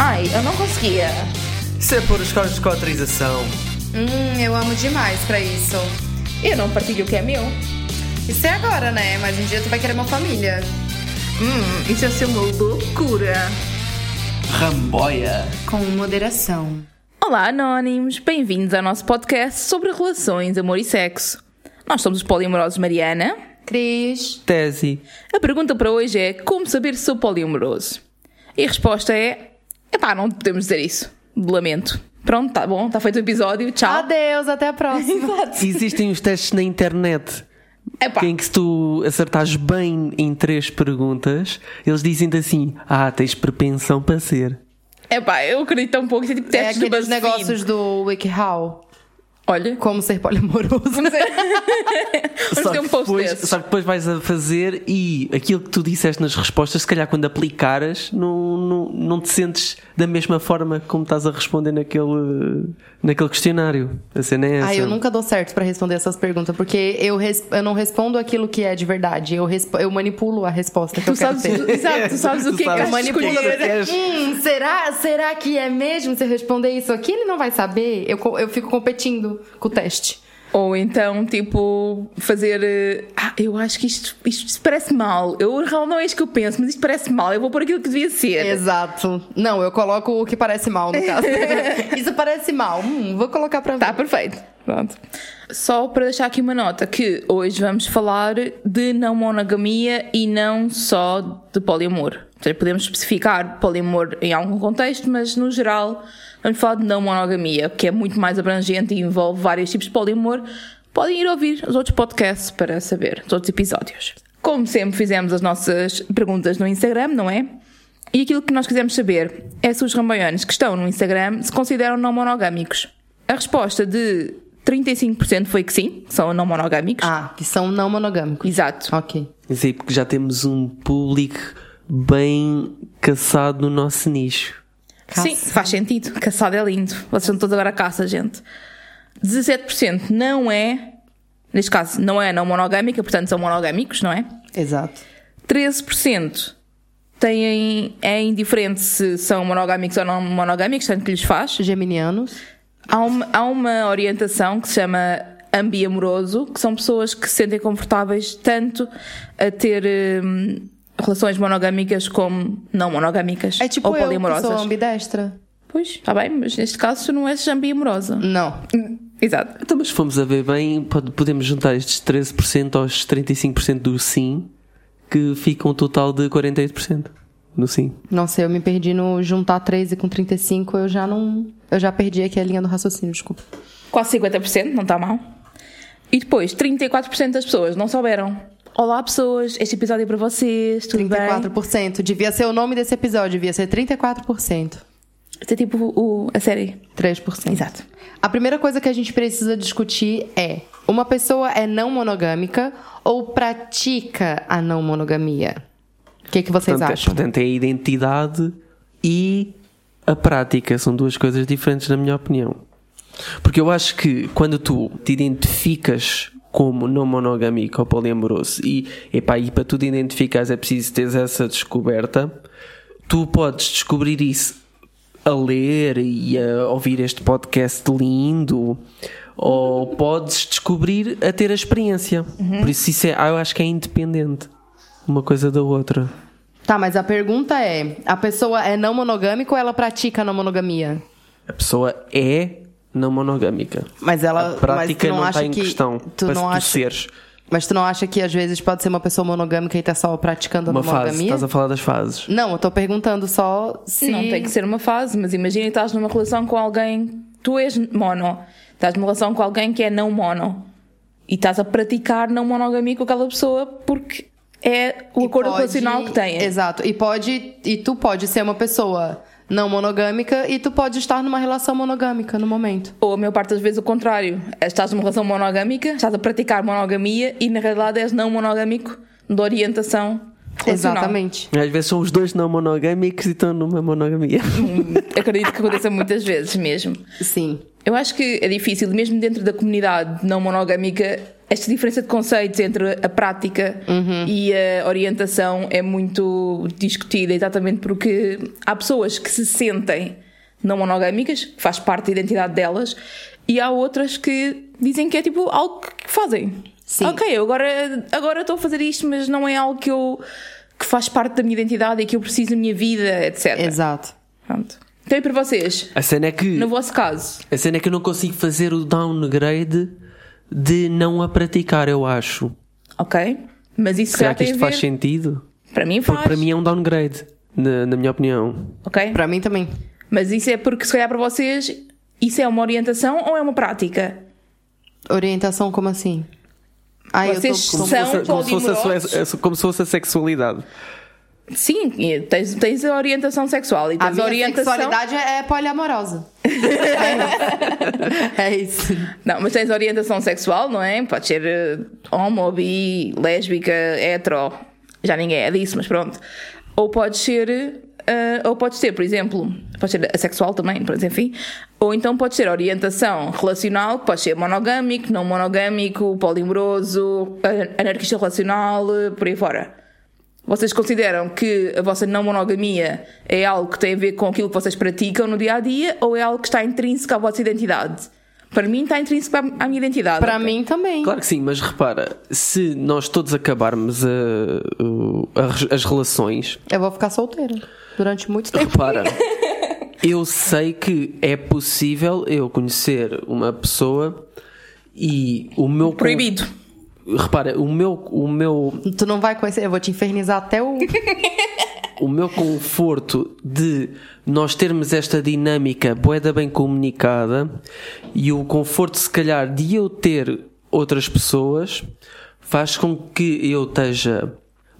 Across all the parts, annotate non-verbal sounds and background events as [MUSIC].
Ai, eu não conseguia. Isso é pôr os cornos com autorização. Hum, eu amo demais pra isso. Eu não partilho o que é meu. Isso é agora, né? Mas um dia tu vai querer uma família. Hum, isso ia ser uma loucura. Ramboia. Com moderação. Olá, anónimos. Bem-vindos ao nosso podcast sobre relações, amor e sexo. Nós somos os poliamorosos Mariana. Cris. Tese. A pergunta para hoje é como saber se sou poliamoroso? E a resposta é... Epá, não podemos dizer isso. Lamento. Pronto, tá bom, está feito o episódio. Tchau. Adeus, até a próxima. [LAUGHS] Existem os testes na internet Epá, em que se tu acertares bem em três perguntas, eles dizem-te assim: Ah, tens propensão para ser. epá, eu acredito um pouco. É tipo é testes do aqueles BuzzFeed. negócios do WikiHow. Olha, Como ser poliamoroso. vamos [LAUGHS] ter um que depois, só que depois vais a fazer e aquilo que tu disseste nas respostas, se calhar quando aplicares, não, não, não te sentes da mesma forma como estás a responder naquele, naquele questionário. A cena é essa. Ai, eu nunca dou certo pra responder essas perguntas, porque eu, res- eu não respondo aquilo que é de verdade. Eu, respo- eu manipulo a resposta que Tu eu quero sabes, ter. exato, tu [LAUGHS] sabes o Tu que é que sabes has de o que é que tu queres. Hum, será, será que é mesmo se eu responder isso aqui? Ele não vai saber. Eu, eu fico competindo com o teste. Ou então, tipo, fazer. eh, Ah, eu acho que isto, isto parece mal. Eu realmente não é isto que eu penso, mas isto parece mal. Eu vou por aquilo que devia ser. Exato. Não, eu coloco o que parece mal, no caso. [LAUGHS] isso parece mal. Hum, vou colocar pra ver. Tá perfeito. Pronto. Só para deixar aqui uma nota que hoje vamos falar de não monogamia e não só de poliamor. Podemos especificar poliamor em algum contexto, mas no geral vamos falar de não monogamia, que é muito mais abrangente e envolve vários tipos de poliamor. Podem ir ouvir os outros podcasts para saber, os outros episódios. Como sempre, fizemos as nossas perguntas no Instagram, não é? E aquilo que nós quisemos saber é se os ramboianos que estão no Instagram se consideram não monogâmicos. A resposta de 35% foi que sim, são não monogâmicos. Ah, que são não monogâmicos. Exato. Ok. Sim, porque já temos um público bem caçado no nosso nicho. Sim, faz sentido. Caçado é lindo. Vocês estão todos agora a caça, gente. 17% não é, neste caso, não é não monogâmica, portanto são monogâmicos, não é? Exato. 13% têm, é indiferente se são monogâmicos ou não monogâmicos, tanto que lhes faz. Geminianos. Há uma, há uma orientação que se chama ambiamoroso, que são pessoas que se sentem confortáveis tanto a ter hum, relações monogâmicas como não monogâmicas É tipo ou eu, que poliamorosas. sou ambidestra. Pois, está bem, mas neste caso tu não és ambiamorosa. Não. Exato. Então, mas se formos a ver bem, pode- podemos juntar estes 13% aos 35% do sim, que fica um total de 48% no sim. Nossa, eu me perdi no juntar 13 com 35, eu já não. Eu já perdi aqui a linha do raciocínio, desculpa. Quase 50%, não está mal. E depois, 34% das pessoas não souberam. Olá, pessoas, este episódio é para vocês, tudo bem? 34%. Devia ser o nome desse episódio, devia ser 34%. Isso é tipo o, a série. 3%. Exato. A primeira coisa que a gente precisa discutir é: uma pessoa é não monogâmica ou pratica a não monogamia? O que, que vocês Portanto, é- acham? portanto, é a identidade e a prática. São duas coisas diferentes, na minha opinião. Porque eu acho que quando tu te identificas como não monogâmico ou poliamoroso e, epá, e para tu te identificares é preciso teres essa descoberta, tu podes descobrir isso a ler e a ouvir este podcast lindo ou podes descobrir a ter a experiência. Por isso, isso é, eu acho que é independente uma coisa da outra. Tá, mas a pergunta é: a pessoa é não monogâmica ou ela pratica a não monogamia? A pessoa é não monogâmica. Mas ela. a mas prática tu não, não acha está em que, questão Tu não tu acha, seres Mas tu não acha que às vezes pode ser uma pessoa monogâmica e tá só praticando a uma não fase. monogamia? Estás a falar das fases. Não, eu tô perguntando só se. Não tem que ser uma fase, mas imagina que estás numa relação com alguém, tu és mono, estás numa relação com alguém que é não mono e estás a praticar não monogamia com aquela pessoa porque é o E acordo pode- relacional que têm. Exato. E pode. E tu pode ser uma pessoa não monogâmica e tu pode estar numa relação monogâmica no momento. Ou a maior parte das vezes o contrário. Estás numa relação monogâmica, estás a praticar monogamia e na realidade és não monogâmico de orientação relacional. Exatamente. Às vezes são os dois não monogâmicos e estão numa monogamia. [LAUGHS] Acredito que aconteça muitas vezes mesmo. Sim. Eu acho que é difícil, mesmo dentro da comunidade não monogâmica, esta diferença de conceitos entre a prática e a orientação é muito discutida, exatamente porque há pessoas que se sentem não monogâmicas, que faz parte da identidade delas, e há outras que dizem que é tipo algo que fazem. Sim. Ok, eu agora, agora estou a fazer isto, mas não é algo que eu que faz parte da minha identidade e que eu preciso da minha vida, etc. Exato. Pronto. Então e para vocês? A cena é que. No vosso caso, A cena é que eu não consigo fazer o downgrade de não a praticar, eu acho. ok? Mas isso Será que isto faz sentido? Para mim faz. Porque para mim é um downgrade, na, na minha opinião. Ok? Para mim também. Mas isso é porque se calhar para vocês isso é uma orientação ou é uma prática? Orientação como assim? Ai, Vocês eu tô, são- como, se fosse a, como se fosse a sexualidade. Sim, tens, tens a orientação sexual e A tens minha a orientação. sexualidade é poliamorosa. [LAUGHS] é isso. Não, mas tens orientação sexual, não é? Pode ser eh, homo, bi, lésbica, hetero. Já ninguém é disso, mas pronto. Ou pode ser. eh, ou pode ser, por exemplo, pode ser assexual também, mas enfim. Ou então pode ser orientação relacional, que pode ser monogâmico, não monogâmico, polimoroso, an- anarquista relacional, eh, por aí fora. Vocês consideram que a vossa não monogamia é algo que tem a ver com aquilo que vocês praticam no dia a dia ou é algo que está intrínseco à vossa identidade? Para mim está intrínseco à minha identidade. Para mim também. Claro que sim, mas repara, se nós todos acabarmos a- o- a- as relações, Eu vou ficar solteira durante muito tempo. repara, [LAUGHS] eu sei que é possível eu conhecer uma pessoa e o meu. Proibido. Repara, o meu, o meu Tu não vai conhecer, eu vou te infernizar até o. [LAUGHS] o meu conforto de nós termos esta dinâmica boeda bem comunicada e o conforto, se calhar, de eu ter outras pessoas faz com que eu esteja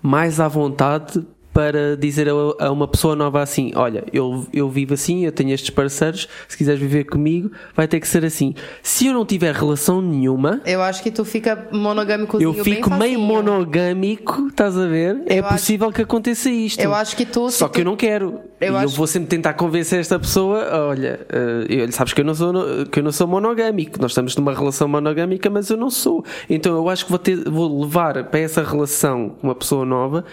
mais à vontade para dizer a, a uma pessoa nova assim: Olha, eu, eu vivo assim, eu tenho estes parceiros, se quiseres viver comigo, vai ter que ser assim. Se eu não tiver relação nenhuma, Eu acho que tu fica monogâmicozinho eu fico meio monogâmico, estás a ver? é Eu acho- possível que aconteça isto. Eu acho que tu. Só que tu- eu não quero. Eu e eu acho- vou sempre tentar convencer esta pessoa, olha, eh, eu- sabes que eu não sou que eu não sou monogâmico. Nós estamos numa relação monogâmica, mas eu não sou. Então eu acho que vou ter vou levar para essa relação uma pessoa nova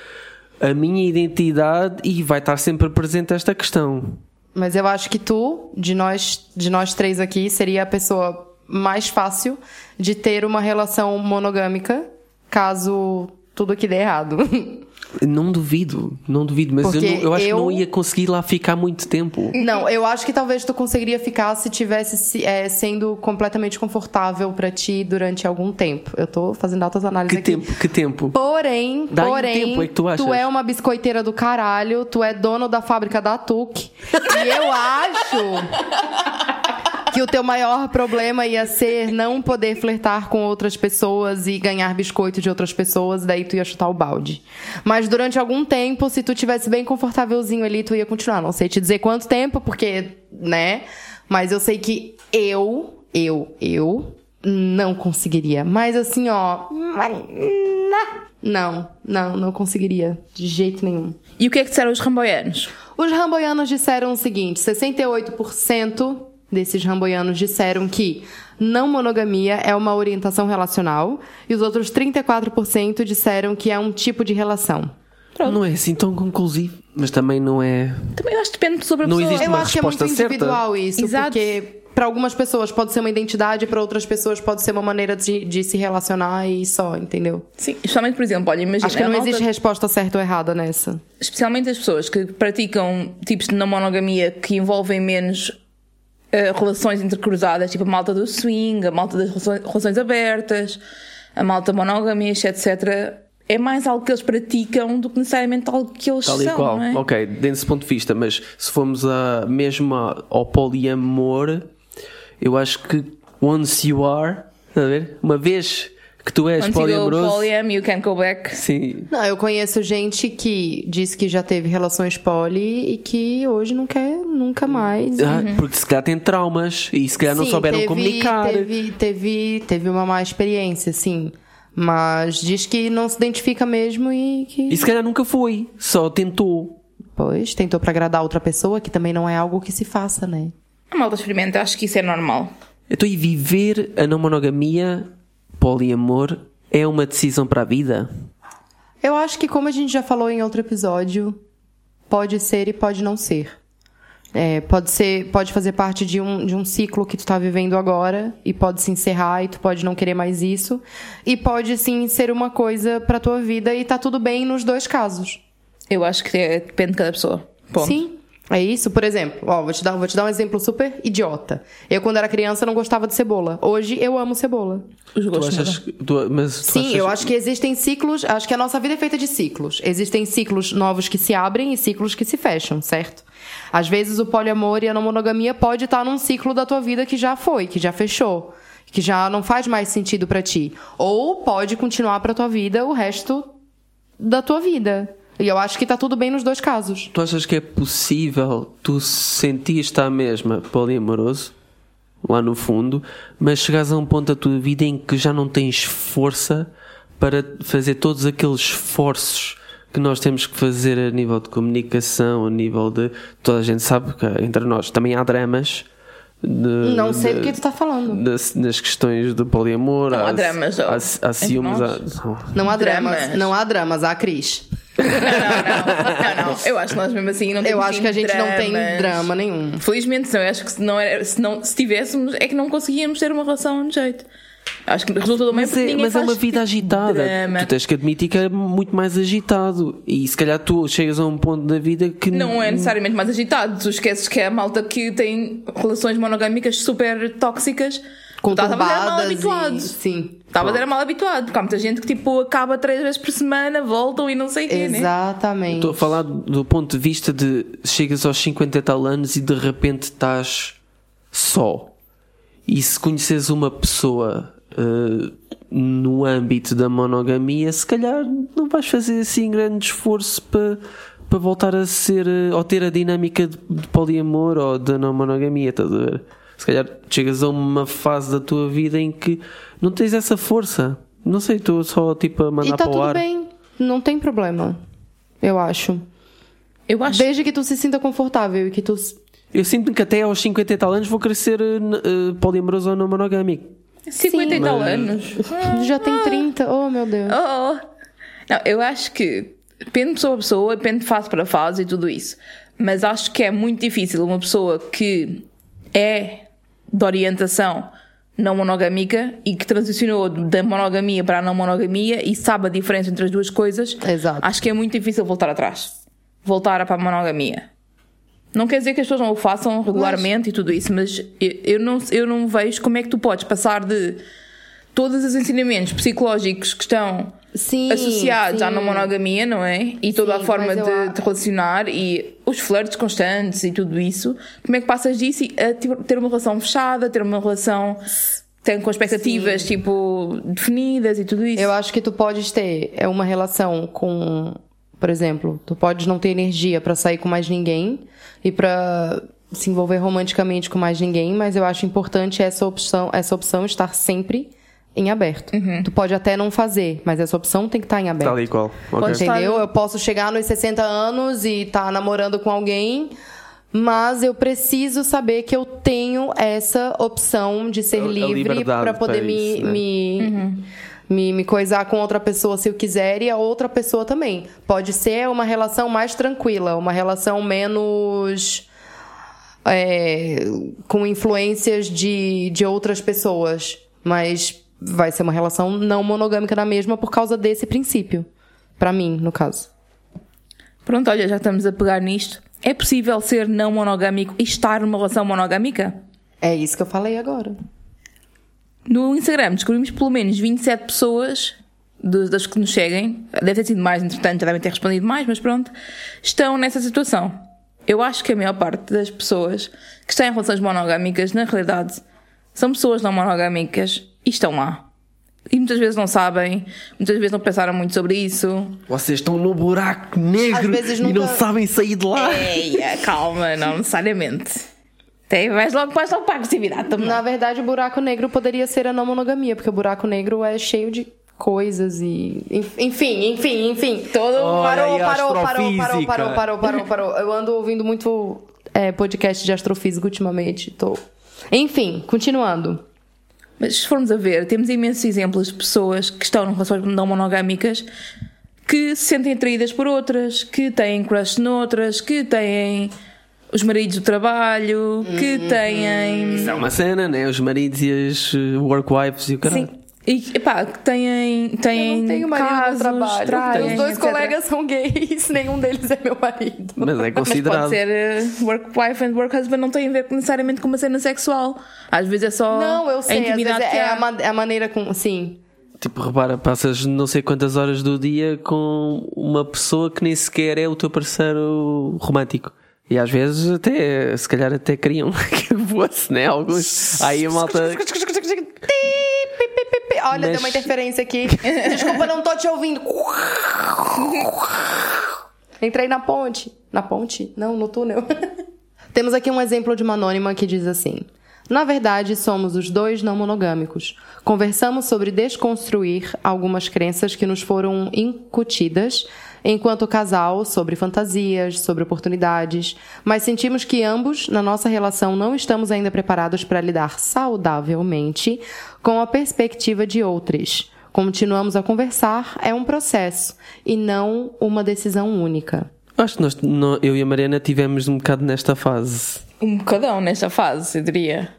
a minha identidade e vai estar sempre presente esta questão. Mas eu acho que tu, de nós, de nós três aqui, seria a pessoa mais fácil de ter uma relação monogâmica, caso tudo aqui dê errado. [LAUGHS] Não duvido, não duvido, mas eu, não- eu acho eu- que não ia conseguir lá ficar muito tempo. Não, eu acho que talvez tu conseguiria ficar se tivesse se- é, sendo completamente confortável pra ti durante algum tempo. Eu tô fazendo altas análises Que aqui. tempo, que tempo. Porém, Dá porém, tempo, é que tu achas? é uma biscoiteira do caralho, tu é dono da fábrica da Tuque. e eu acho que o teu maior problema ia ser não poder flertar com outras pessoas e ganhar biscoito de outras pessoas, daí tu ia chutar o balde. Mas durante algum tempo, se tu tivesse bem confortávelzinho ali, tu ia continuar. Não sei te dizer quanto tempo, porque, né? Mas eu sei que eu, eu, eu não conseguiria. Mas assim, ó, não, não, não conseguiria de jeito nenhum. E o que é que disseram os ramboianos? Os ramboianos disseram o seguinte: 68% desses ramboianos disseram que não monogamia é uma orientação relacional e os outros 34% disseram que é um tipo de relação. Não é assim tão conclusivo, mas também não é. Também eu acho que depende sobre a Não pessoa. existe Eu uma acho que é muito resposta certa. individual isso, Exato. porque para algumas pessoas pode ser uma identidade, para outras pessoas pode ser uma maneira de, de se relacionar e só, entendeu? Sim, especialmente, por exemplo, olha, imagina. Acho que não malta- existe resposta certa ou errada nessa. especialmente as pessoas que praticam tipos de não monogamia que envolvem menos eh, relações intercruzadas, tipo a malta do swing, a malta das relações, relações abertas, a malta monógamas, etc. É mais algo que eles praticam do que necessariamente algo que eles Tal e são, qual. é? Ok, desse ponto de vista, mas se formos a, mesmo ao poliamor, eu acho que once you are, a ver? Uma vez que tu és Once poliamoroso. polyam, you can't go back. Sim. Não, eu conheço gente que diz que já teve relações poli e que hoje não quer nunca mais. Ah, Porque se calhar tem traumas e se calhar não Sim, souberam teve, comunicar. Teve, teve, teve uma má experiência, sim. Mas diz que não se identifica mesmo e que. E se calhar nunca foi, só tentou. Pois, tentou pra agradar outra pessoa, que também não é algo que se faça, né? A malta experimenta, acho que isso é normal. Então, e viver a não monogamia poliamor é uma decisão para a vida? Eu acho que, como a gente já falou em outro episódio, pode ser e pode não ser. É, pode ser, pode fazer parte de um, de um ciclo que tu tá vivendo agora e pode se encerrar e tu pode não querer mais isso e pode sim ser uma coisa pra tua vida e tá tudo bem nos dois casos. Eu acho que é- depende de cada pessoa. Ponto. Sim. É isso, por exemplo, ó, vou te dar, vou te dar um exemplo super idiota. Eu quando era criança não gostava de cebola. Hoje eu amo cebola. Os Tu achas, que- tu- mas tu Sim, achas- eu acho que existem ciclos, acho que a nossa vida é feita de ciclos. Existem ciclos novos que se abrem e ciclos que se fecham, certo? Às vezes o poliamor e a não monogamia pode estar num ciclo da tua vida que já foi, que já fechou, que já não faz mais sentido pra ti, ou pode continuar pra tua vida o resto da tua vida. E eu acho que tá tudo bem nos dois casos. Tu achas que é possível tu sentir estar mesma poliamoroso, lá no fundo, mas chegares a um ponto da tua vida em que já não tens força para fazer todos aqueles esforços que nós temos que fazer a nível de comunicação, a nível de. Toda a gente sabe que entre nós também há dramas. de- Não sei de- do que tu tá falando. das, nas questões do poliamor, Não há dramas, há, ó, há, há ciúmes, há- Não há Dramas. dramas, não há dramas, há Cris. Não, não, não, não. Eu acho que nós mesmo assim não temos Eu acho que a gente não tem dramas. drama nenhum. Felizmente não, eu acho que se não era, se, não, se tivéssemos, é que não conseguíamos ter uma relação de jeito. Acho que resulta também Mas, é, mas é uma vida agitada. drama. Tu tens que admitir que é muito mais agitado. E se calhar tu chegas a um ponto da vida que Não é necessariamente mais agitado. Tu esqueces que é a malta que tem relações monogâmicas super tóxicas. Tu estás a fazer mal habituado. e... Sim. Estava a mal habituado. Porque há muita gente que tipo acaba três vezes por semana, voltam e não sei o quê, né? Exatamente. Estou a falar do ponto de vista de chegas aos 50 e tal anos e de repente estás só. E se conheces uma pessoa eh, no âmbito da monogamia, se calhar não vais fazer assim grande esforço para para voltar a ser eh, ou ter a dinâmica de, de poliamor ou da não monogamia, estás a ver? Se calhar chegas a uma fase da tua vida em que não tens essa força. Não sei, estou só tipo a mandar E tá para o tudo ar. bem. Não tem problema. Eu acho. Eu acho Desde que tu se sinta confortável e que tu. Eu sinto que até aos 50 e tal anos vou crescer eh, poliamoroso ou não monogâmico. 50 e tal Mas- anos. Já tem 30. Oh, meu Deus. Oh, oh. Não, eu acho que depende de pessoa a pessoa, depende de fase para fase e tudo isso. Mas acho que é muito difícil uma pessoa que é de orientação não monogâmica e que transicionou da monogamia para a não monogamia e sabe a diferença entre as duas coisas. Exato. Acho que é muito difícil voltar atrás. Voltar para a monogamia. Não quer dizer que as pessoas não o façam regularmente e tudo isso, mas eu, eu não, eu não vejo como é que tu podes passar de todos os ensinamentos psicológicos que estão Sim. associados à sim. não monogamia, não é? E toda Sim, a forma eu de, de relacionar e os flirts constantes e tudo isso. Como é que passas disso a ti- ter uma relação fechada, ter uma relação tem com expectativas tipo definidas e tudo isso? Eu acho que tu podes ter é uma relação com, por exemplo, tu podes não ter energia pra sair com mais ninguém e pra se envolver romanticamente com mais ninguém, mas eu acho importante essa opção, essa opção estar sempre em aberto. Uhum. Tu pode até não fazer, mas essa opção tem que estar em aberto. Tal e qual. ok? Pode estar- Entendeu? Eu posso chegar nos 60 anos e tá namorando com alguém, mas eu preciso saber que eu tenho essa opção de ser A- a livre liberdade pra poder para me, isso, né? me, me, me coisar com outra pessoa se eu quiser e a outra pessoa também. Pode ser uma relação mais tranquila, uma relação menos. é, com influências de, de outras pessoas, mas vai ser uma relação não monogâmica na mesma por causa desse princípio. Pra mim, no caso. Pronto, olha, já estamos a pegar nisto. É possível ser não monogâmico e estar numa relação monogâmica? É isso que eu falei agora. No Instagram descobrimos pelo menos 27 pessoas das que nos seguem, deve ter sido mais, entretanto, já devem ter respondido mais, mas pronto, estão nessa situação. Eu acho que a maior parte das pessoas que estão em relações monogâmicas, na realidade, são pessoas não monogâmicas e estão lá. E muitas vezes não sabem, muitas vezes não pensaram muito sobre isso. Vocês estão no buraco negro vezes e nunca- não sabem sair de lá. Eia, calma, não necessariamente. Tem, vais logo, vais logo para a agressividade também. Na verdade, o buraco negro poderia ser a não monogamia, porque o buraco negro é cheio de coisas e. enf- Enfim, enfim, enfim. Todo Olha Parou, parou, parou, parou, parou, parou, parou, parou. Eu ando ouvindo muito é, podcast de astrofísica ultimamente. Tô... Enfim, continuando. Mas se formos a ver, temos imensos exemplos de pessoas que estão em relações não monogâmicas que se sentem atraídas por outras, que têm crush noutras, que têm os maridos do trabalho, que têm. Isso é uma cena, né? Os maridos e as uh, workwives e o caralho. Sim. E epá, que têm, têm Eu não tenho marido casos, no trabalho. traem, Meus dois etc. colegas são gays, [LAUGHS] nenhum deles é meu marido. Mas é Mas considerado. pode ser eh, work wife and work husband, não tem a ver necessariamente com uma cena sexual. Às vezes é só Não, eu a sei, às vezes intimidade é, que é a, é a maneira com. Sim. Tipo, repara, passas não sei quantas horas do dia com uma pessoa que nem sequer é o teu parceiro romântico. E às vezes até, se calhar até queriam [LAUGHS] que fosse, né? Alguns. Aí a malta. [LAUGHS] Olha, Mas- deu uma interferência aqui. [LAUGHS] Desculpa, não tô te ouvindo. Entrei na ponte. Na ponte? Não, no túnel. [LAUGHS] Temos aqui um exemplo de uma anônima que diz assim: Na verdade, somos os dois não monogâmicos. Conversamos sobre desconstruir algumas crenças que nos foram incutidas enquanto casal sobre fantasias, sobre oportunidades, mas sentimos que ambos, na nossa relação, não estamos ainda preparados para lidar saudavelmente com a perspectiva de outros. Continuamos a conversar, é um processo e não uma decisão única. Acho que nós, nó- eu e a Mariana tivemos um bocado nesta fase. Um bocadão nesta fase, eu diria.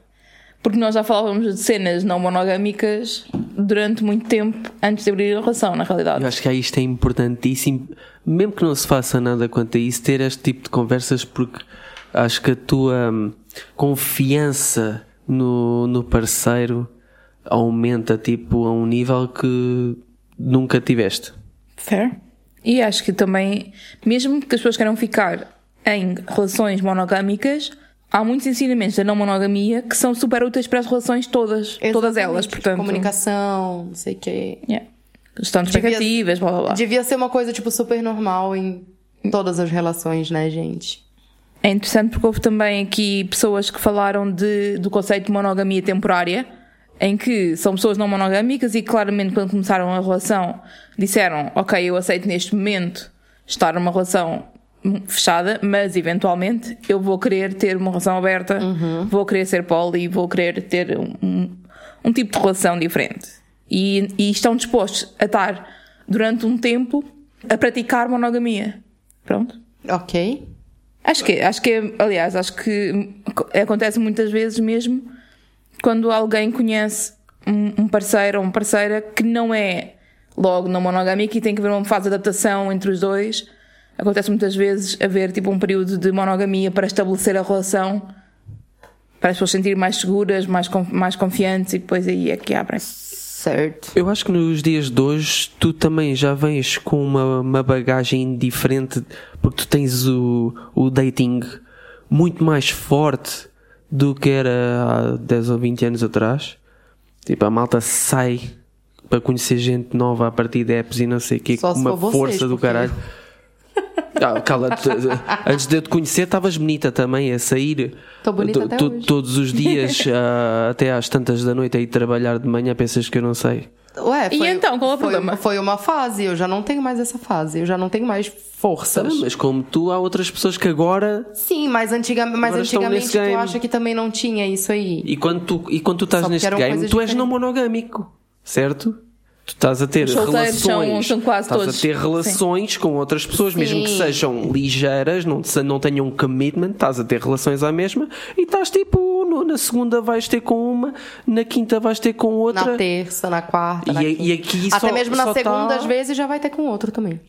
Porque nós já falávamos de cenas não monogâmicas durante muito tempo antes de abrir a relação, na realidade. Eu acho que isto é importantíssimo, mesmo que não se faça nada quanto a isso, ter este tipo de conversas, porque acho que a tua hum, confiança no, no parceiro aumenta tipo a um nível que nunca tiveste. Fair. E acho que também, mesmo que as pessoas queiram ficar em relações monogâmicas, há muitos ensinamentos da não monogamia que são super úteis para as relações todas. Todas elas, Exatamente. portanto. Comunicação, não sei o quê. Yeah. De Devia- expectativas, blá blá blá. Devia ser uma coisa, tipo, super normal em todas as relações, né, gente? É interessante porque houve também aqui pessoas que falaram de, do conceito de monogamia temporária, em que são pessoas não monogâmicas e claramente quando começaram a relação disseram, ok, eu aceito neste momento estar numa relação fechada, mas eventualmente eu vou querer ter uma relação aberta, vou querer ser poli, vou querer ter um, um, tipo de relação diferente. E, e estão dispostos a estar durante um tempo a praticar monogamia. Pronto. Ok. Acho que, acho que, é- aliás, acho que acontece muitas vezes mesmo quando alguém conhece um um parceiro ou uma parceira que não é logo não monogâmico e tem que haver uma fase de adaptação entre os dois. Acontece muitas vezes haver tipo um período de monogamia para estabelecer a relação, para as pessoas se sentirem mais seguras, mais, mais confiantes e depois aí é que abrem. Certo. Eu acho que nos dias de hoje tu também já vens com uma, uma bagagem diferente, porque tu tens o, o dating muito mais forte do que era há 10 ou 20 anos atrás. Tipo, a malta sai para conhecer gente nova a partir de apps e não sei o que, Só com uma vocês, força do porque- caralho. Ah, cala-te. Antes de eu te conhecer, estavas bonita também a sair. To- até to- hoje. Todos os dias, [LAUGHS] ah, até às tantas da noite, a ir trabalhar de manhã. Pensas que eu não sei? Ué, E então, qual é o foi, problema? Foi uma fase, eu já não tenho mais essa fase, eu já não tenho mais forças. Bem, mas como tu, há outras pessoas que agora. Sim, mas, antiga, mas antigamente tu game. acha que também não tinha isso aí. E quando tu, e quando tu estás neste game, tu és não monogâmico, certo? Tu estás a ter solteiros são- relações. são quase estás todos. a ter relações com outras pessoas, mesmo que Sim. sejam ligeiras, não, não tenham um commitment, estás a ter relações à mesma e estás tipo, no- na segunda vais ter com uma, na quinta vais ter com outra. Na terça, na quarta, E na e aqui Até só- mesmo na segunda, tá- às vezes, já vai ter com outro também.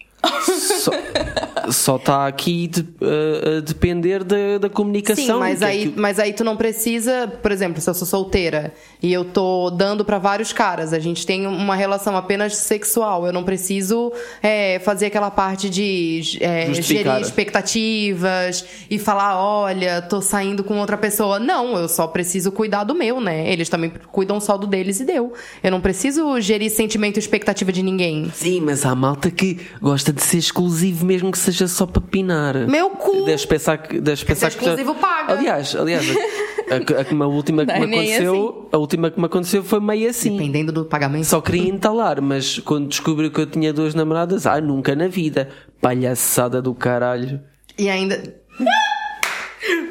Só, [LAUGHS] só está aqui de- a- a depender da, da comunicação. Sim, mas é aí, que- mas aí tu não precisa, por exemplo, se eu sou solteira e eu tô dando pra vários caras, a gente tem uma relação apenas sexual, eu não preciso é, fazer aquela parte de é, gerir expectativas e falar, olha, tô saindo com outra pessoa. Não, eu só preciso cuidar do meu, né? Eles também cuidam só do deles e deu. Eu não preciso gerir sentimento e expectativa de ninguém. Sim, mas há malta que gosta de ser exclusivo, mesmo que seja só para pinar. Meu cu! Deves pensar que. Deves pensar que exclusivo paga. Aliás, aliás a, a, a, a última que Não, me nem aconteceu. A última que me aconteceu foi meio assim. Dependendo do pagamento. Só queria entalar, mas quando descobriu que eu tinha duas namoradas, ah, nunca na vida. Palhaçada do caralho. E ainda.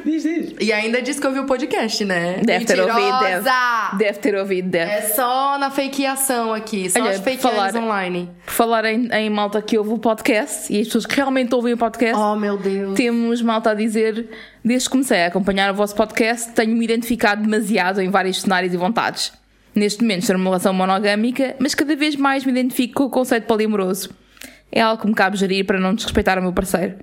Diz, diz. E ainda disse que ouviu o podcast, né? Deve ter ouvido, deve, ter ouvido, deve. É só na fakeação aqui, só Olha, as online. Por falar em, em malta que ouve o podcast e as pessoas que realmente ouvem o podcast, Oh, meu Deus. temos malta a dizer: desde que comecei a acompanhar o vosso podcast, tenho-me identificado demasiado em vários cenários e vontades. Neste momento estou numa relação monogâmica, mas cada vez mais me identifico com o conceito poliamoroso. É algo que me cabe gerir para não desrespeitar o meu parceiro.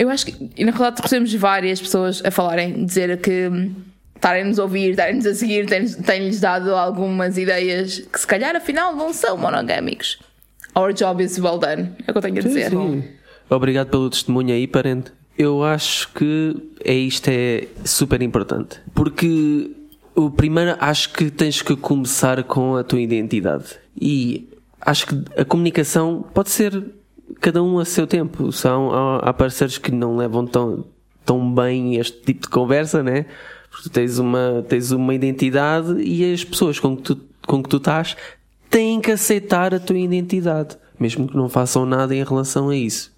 Eu acho que, e na realidade, recebemos várias pessoas a falarem, dizer que hum, estarem-nos a ouvir, estarem-nos a seguir, têm- têm-lhes dado algumas ideias que se calhar afinal não são monogâmicos. Our job is well done, é o que eu tenho a dizer. Sim. Obrigado pelo testemunho aí, parente. Eu acho que é isto é super importante. Porque o primeiro acho que tens que começar com a tua identidade. E acho que a comunicação pode ser cada um a seu tempo. São, há, há parceiros que não levam tão, tão bem este tipo de conversa, né? Porque tu tens uma, tens uma identidade e as pessoas com que tu, com que tu estás têm que aceitar a tua identidade. Mesmo que não façam nada em relação a isso.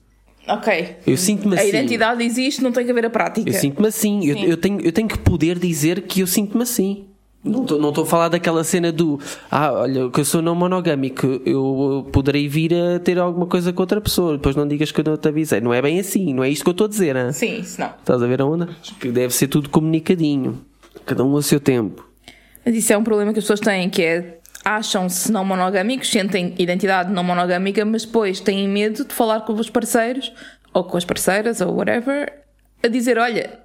Ok. Eu sinto-me A assim. identidade existe, não tem que haver a prática. Eu sinto-me assim. Eu, eu tenho, eu tenho que poder dizer que eu sinto-me assim. Não estou não a falar daquela cena do ah, olha, que eu sou não monogâmico, eu poderei vir a ter alguma coisa com outra pessoa, depois não digas que eu não te avisei. Não é bem assim, não é isto que eu estou a dizer, hein? Sim, isso não. Estás a ver a onda? Que deve ser tudo comunicadinho, cada um a seu tempo. Mas isso é um problema que as pessoas têm, que é acham-se não monogâmicos, sentem identidade não monogâmica, mas depois têm medo de falar com os parceiros, ou com as parceiras, ou whatever, a dizer, olha,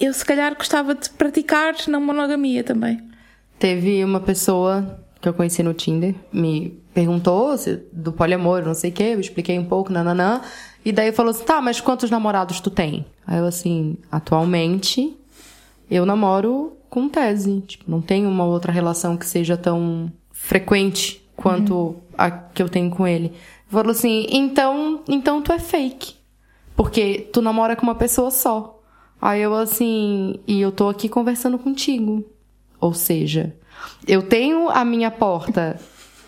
eu se calhar gostava de praticar não monogamia também. Teve uma pessoa que eu conheci no Tinder, me perguntou se, do poliamor, não sei o quê, eu expliquei um pouco, nananã. E daí falou assim: tá, mas quantos namorados tu tem? Aí eu assim, atualmente eu namoro com tese. Tipo, não tenho uma outra relação que seja tão frequente quanto a que eu tenho com ele. Falou assim: então, então tu é fake. Porque tu namora com uma pessoa só. Aí eu assim, e eu tô aqui conversando contigo. Ou seja, eu tenho a minha porta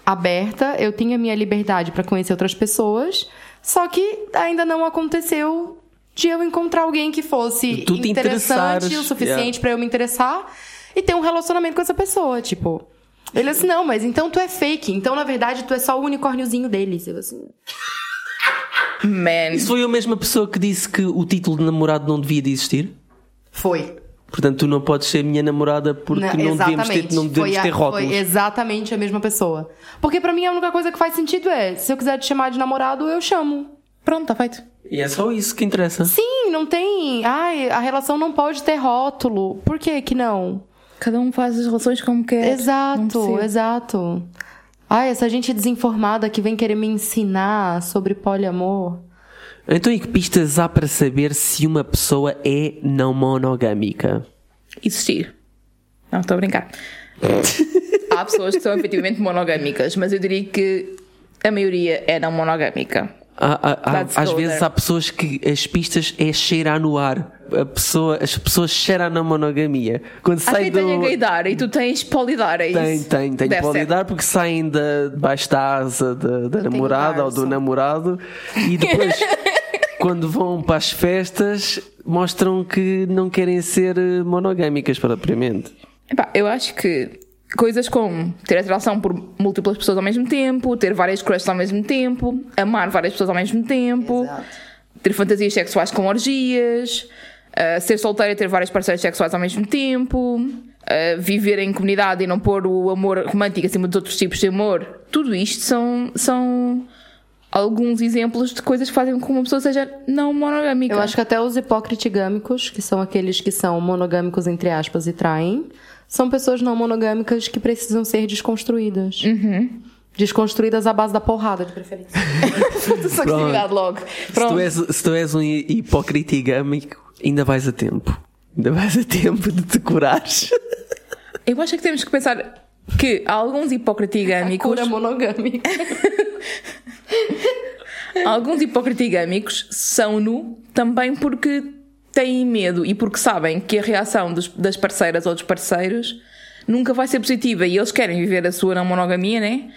aberta, eu tenho a minha liberdade para conhecer outras pessoas, só que ainda não aconteceu de eu encontrar alguém que fosse interessante o suficiente yeah. pra eu me interessar e ter um relacionamento com essa pessoa, tipo. Ele assim, não, mas então tu é fake. Então, na verdade, tu é só o unicórniozinho deles. Eu assim. Man, Isso foi a mesma pessoa que disse que o título de namorado não devia de existir? Foi. Portanto, tu não podes ser minha namorada porque não, devemos ter, não devemos Foi a- ter rótulos. Foi exatamente a mesma pessoa. Porque pra mim a única coisa que faz sentido é, se eu quiser te chamar de namorado, eu chamo. pronto, está feito. E é só isso que interessa. Sim, não tem. Ai, a relação não pode ter rótulo. Por que que não? Cada um faz as relações como quer. Não Exato, exato. Ai, essa gente desinformada que vem querer me ensinar sobre poliamor. Então, e que pistas há para saber se uma pessoa é não monogâmica? Existir. Não, estou a brincar. Há pessoas que são efetivamente monogâmicas, mas eu diria que a maioria é não monogâmica. Há- há- às vezes there. há pessoas que as pistas é cheirar no ar. A pessoa, as pessoas cheiram na monogamia. Quando Acho sai que do. tem gaydar e tu tens polidar, é Tem, isso? tem, tem Deve ser. polidar porque saem da, debaixo da asa da, da namorada ou do namorado e depois, [LAUGHS] quando vão para as festas, mostram que não querem ser monogâmicas propriamente. Epá, eu acho que coisas como ter atração por múltiplas pessoas ao mesmo tempo, ter várias crushes ao mesmo tempo, amar várias pessoas ao mesmo tempo, ter fantasias sexuais com orgias, uh, ser solteira e ter vários parceiros sexuais ao mesmo tempo, uh, viver em comunidade e não pôr o amor romântico acima de outros tipos de amor. Tudo isto são, são alguns exemplos de coisas que fazem com que uma pessoa seja não monogâmica. Eu acho que até os hipocritigâmicos, que são aqueles que são monogâmicos entre aspas e traem, são pessoas não monogâmicas que precisam ser desconstruídas. Desconstruídas à base da porrada, de preferência. [LAUGHS] Atividade logo. Se Pronto. tu, és, se tu és um hi- hipocritigâmico, ainda vais a tempo. Ainda vais a tempo de te curares. Eu acho que temos que pensar que há alguns hipocritigâmicos, Cura monogâmica. [LAUGHS] alguns hipocritigâmicos são-no também porque têm medo e porque sabem que a reação dos- das parceiras ou dos parceiros nunca vai ser positiva e eles querem viver a sua não monogamia, né?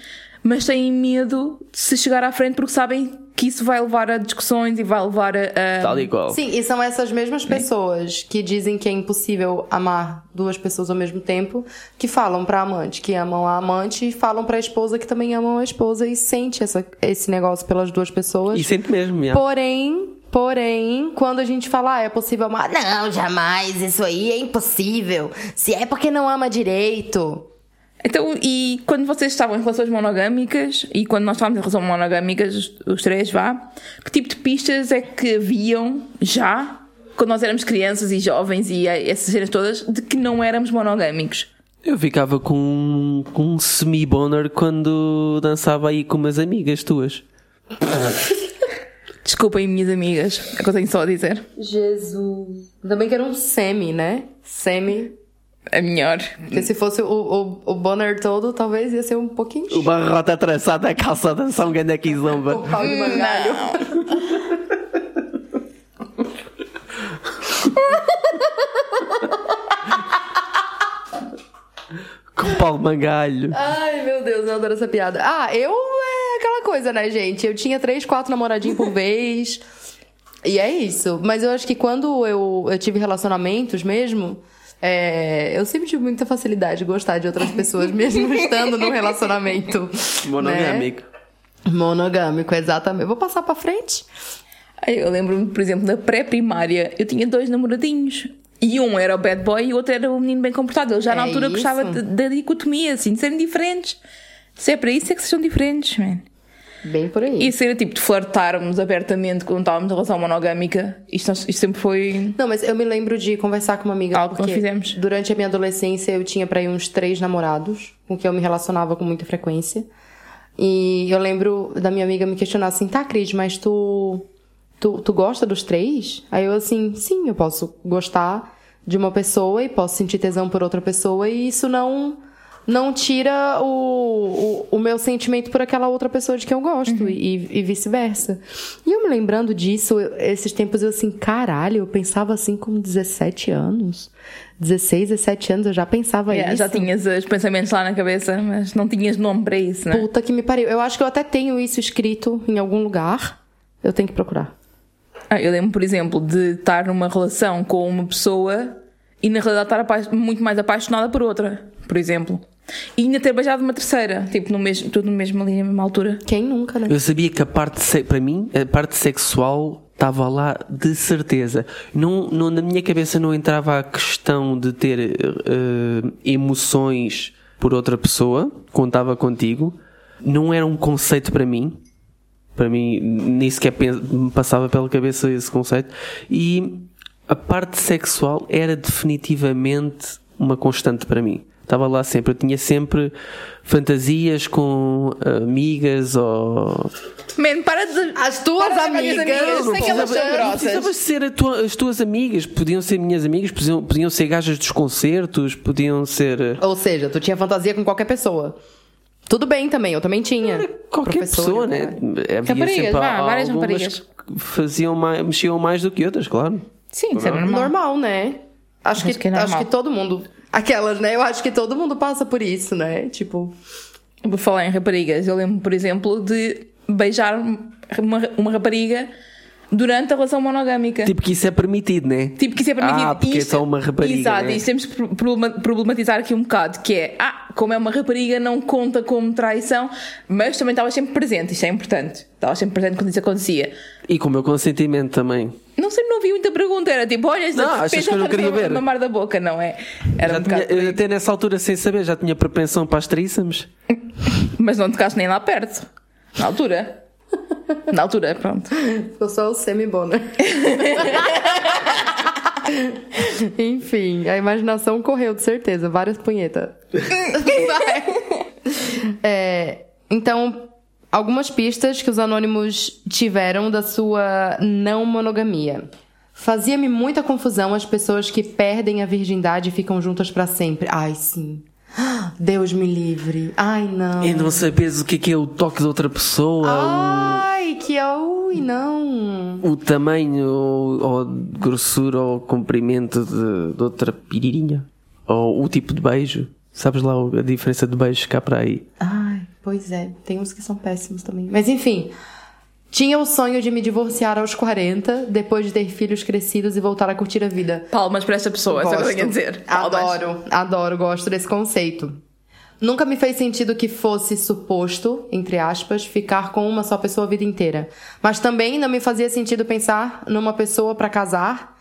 Mas têm medo de se chegar à frente porque sabem que isso vai levar a discussões e vai levar a. a- Tal e qual. Sim, e são essas mesmas pessoas que dizem que é impossível amar duas pessoas ao mesmo tempo, que falam pra amante que amam a amante e falam pra esposa que também amam a esposa e sente essa, esse negócio pelas duas pessoas. E sente mesmo, yeah. Porém, porém, quando a gente fala, ah, é possível amar, não, jamais, isso aí é impossível. Se é porque não ama direito. Então, e quando vocês estavam em relações monogâmicas e quando nós estávamos em relações monogâmicas, os, os três, vá, que tipo de pistas é que haviam já, quando nós éramos crianças e jovens e essas cenas todas, de que não éramos monogâmicos? Eu ficava com, com um semi-boner quando dançava aí com umas amigas tuas. [LAUGHS] Desculpem, minhas amigas, é o que eu tenho só a dizer. Jesus. Ainda bem que era um semi, né? Semi. É melhor. Porque se fosse o, o, o banner todo, talvez ia ser um pouquinho O barrota atravessado a calça dançar um grande aqui [LAUGHS] zomba. O pau de mangalho. Com pau de mangalho. Ai, meu Deus, eu adoro essa piada. Ah, eu é coisa, né, gente? Eu tinha três, quatro namoradinhos por [LAUGHS] vez. E é isso. Mas eu acho que quando eu, eu tive relacionamentos mesmo, é, eu sempre tive muita facilidade de gostar de outras pessoas, [LAUGHS] mesmo estando num relacionamento. Monogâmico. né? Monogâmico, exatamente. Vou passar pra frente. Aí Eu lembro-me, por exemplo, na pré-primária, eu tinha dois namoradinhos. E um era o bad boy e o outro era o menino bem comportado. Eu já na É altura isso. gostava de- da dicotomia, assim, de serem diferentes. Se é para isso, é que sejam diferentes, man. Bem por aí. E ser tipo de flertarmos abertamente quando estávamos em relação monogâmica, isto, isto sempre foi. Não, mas eu me lembro de conversar com uma amiga. Algo que nós fizemos. Durante a minha adolescência, eu tinha pra ir uns três namorados, com quem eu me relacionava com muita frequência. E eu lembro da minha amiga me questionar assim, tá, Cris, mas tu, tu, tu gosta dos três? Aí eu assim, sim, eu posso gostar de uma pessoa e posso sentir tesão por outra pessoa e isso não não tira o, o, o meu sentimento por aquela outra pessoa de quem eu gosto e, e vice-versa. E eu me lembrando disso, eu- esses tempos eu assim, caralho, eu pensava assim com 17 anos. 16, 17 anos, eu já pensava Yeah, isso. já tinhas os pensamentos lá na cabeça, mas não tinhas nome para isso, né? Puta que me pariu. Eu acho que eu até tenho isso escrito em algum lugar. Eu tenho que procurar. Ah, eu lembro, por exemplo, de estar numa relação com uma pessoa e na realidade estar muito mais apaixonada por outra, por exemplo. E ainda ter beijado uma terceira, tipo, no mesmo, tudo no mesmo ali, na mesma altura. Quem nunca, né? Eu sabia que a parte, para mim, a parte sexual estava lá de certeza. Não, não, na minha cabeça não entrava a questão de ter eh, emoções por outra pessoa, estava contigo. Não era um conceito para mim. Para mim, nem sequer me passava pela cabeça esse conceito. E a parte sexual era definitivamente uma constante para mim. Estava lá sempre. Eu tinha sempre fantasias com amigas ou. Man, para de. As tuas para amigas, amigas, não precisava- Não precisava grossas. ser tua- as tuas amigas, podiam ser minhas amigas, podiam, podiam ser gajas dos concertos, podiam ser. eh, Ou seja, tu tinha fantasia com qualquer pessoa. Tudo bem também, eu também tinha. Qualquer Professora, pessoa, né? cara. Havia Raparigas, sempre vá, várias raparigas. que faziam mais, mexiam mais do que outras, claro. Sim, isso é normal. Normal, né? Acho que, Acho que é acho que todo mundo. Aquelas, né? Eu acho que todo mundo passa por isso, né? Tipo. Por falar em raparigas, eu lembro, por exemplo, de beijar uma, uma rapariga durante a relação monogâmica. Tipo que isso é permitido, né? Tipo, que isso é permitido. Ah, porque é só uma rapariga, Exato, né? e temos que problema- problematizar aqui um bocado, que é, ah, como é uma rapariga, não conta como traição, mas também estava sempre presente, isto é importante. Estava sempre presente quando isso acontecia. E com o meu consentimento também. Não sei, não havia muita pergunta, era tipo, olha, Não, achas que eu não queria ver? mamar da boca, não é? Era Já um tinha- aí. até nessa altura, sem saber, já tinha propensão para as trícemes. Mas não tocaste nem lá perto. Na altura. Na altura, pronto. Ficou só o semi-boner. [LAUGHS] Enfim, a imaginação correu, de certeza. Várias punhetas. [LAUGHS] É, então, algumas pistas que os anônimos tiveram da sua não monogamia. Fazia-me muita confusão as pessoas que perdem a virgindade e ficam juntas pra sempre. Ai, sim. [GASPS] Deus me livre. Ai, não. E não saberes o que é, que é o toque de outra pessoa, Ai, que ui, não. o, o tamanho, ou, ou grossura ou comprimento de, de outra piririnha. Ou o tipo de beijo. Sabes lá o- a diferença de beijos cá para aí? Ai, pois é. Tem uns que são péssimos também. Mas enfim. Tinha o sonho de me divorciar aos 40, depois de ter filhos crescidos e voltar a curtir a vida. Palmas para essa pessoa, é só que eu a dizer. Palmas. Adoro, adoro, gosto desse conceito. Nunca me fez sentido que fosse suposto, entre aspas, ficar com uma só pessoa a vida inteira. Mas também não me fazia sentido pensar numa pessoa para casar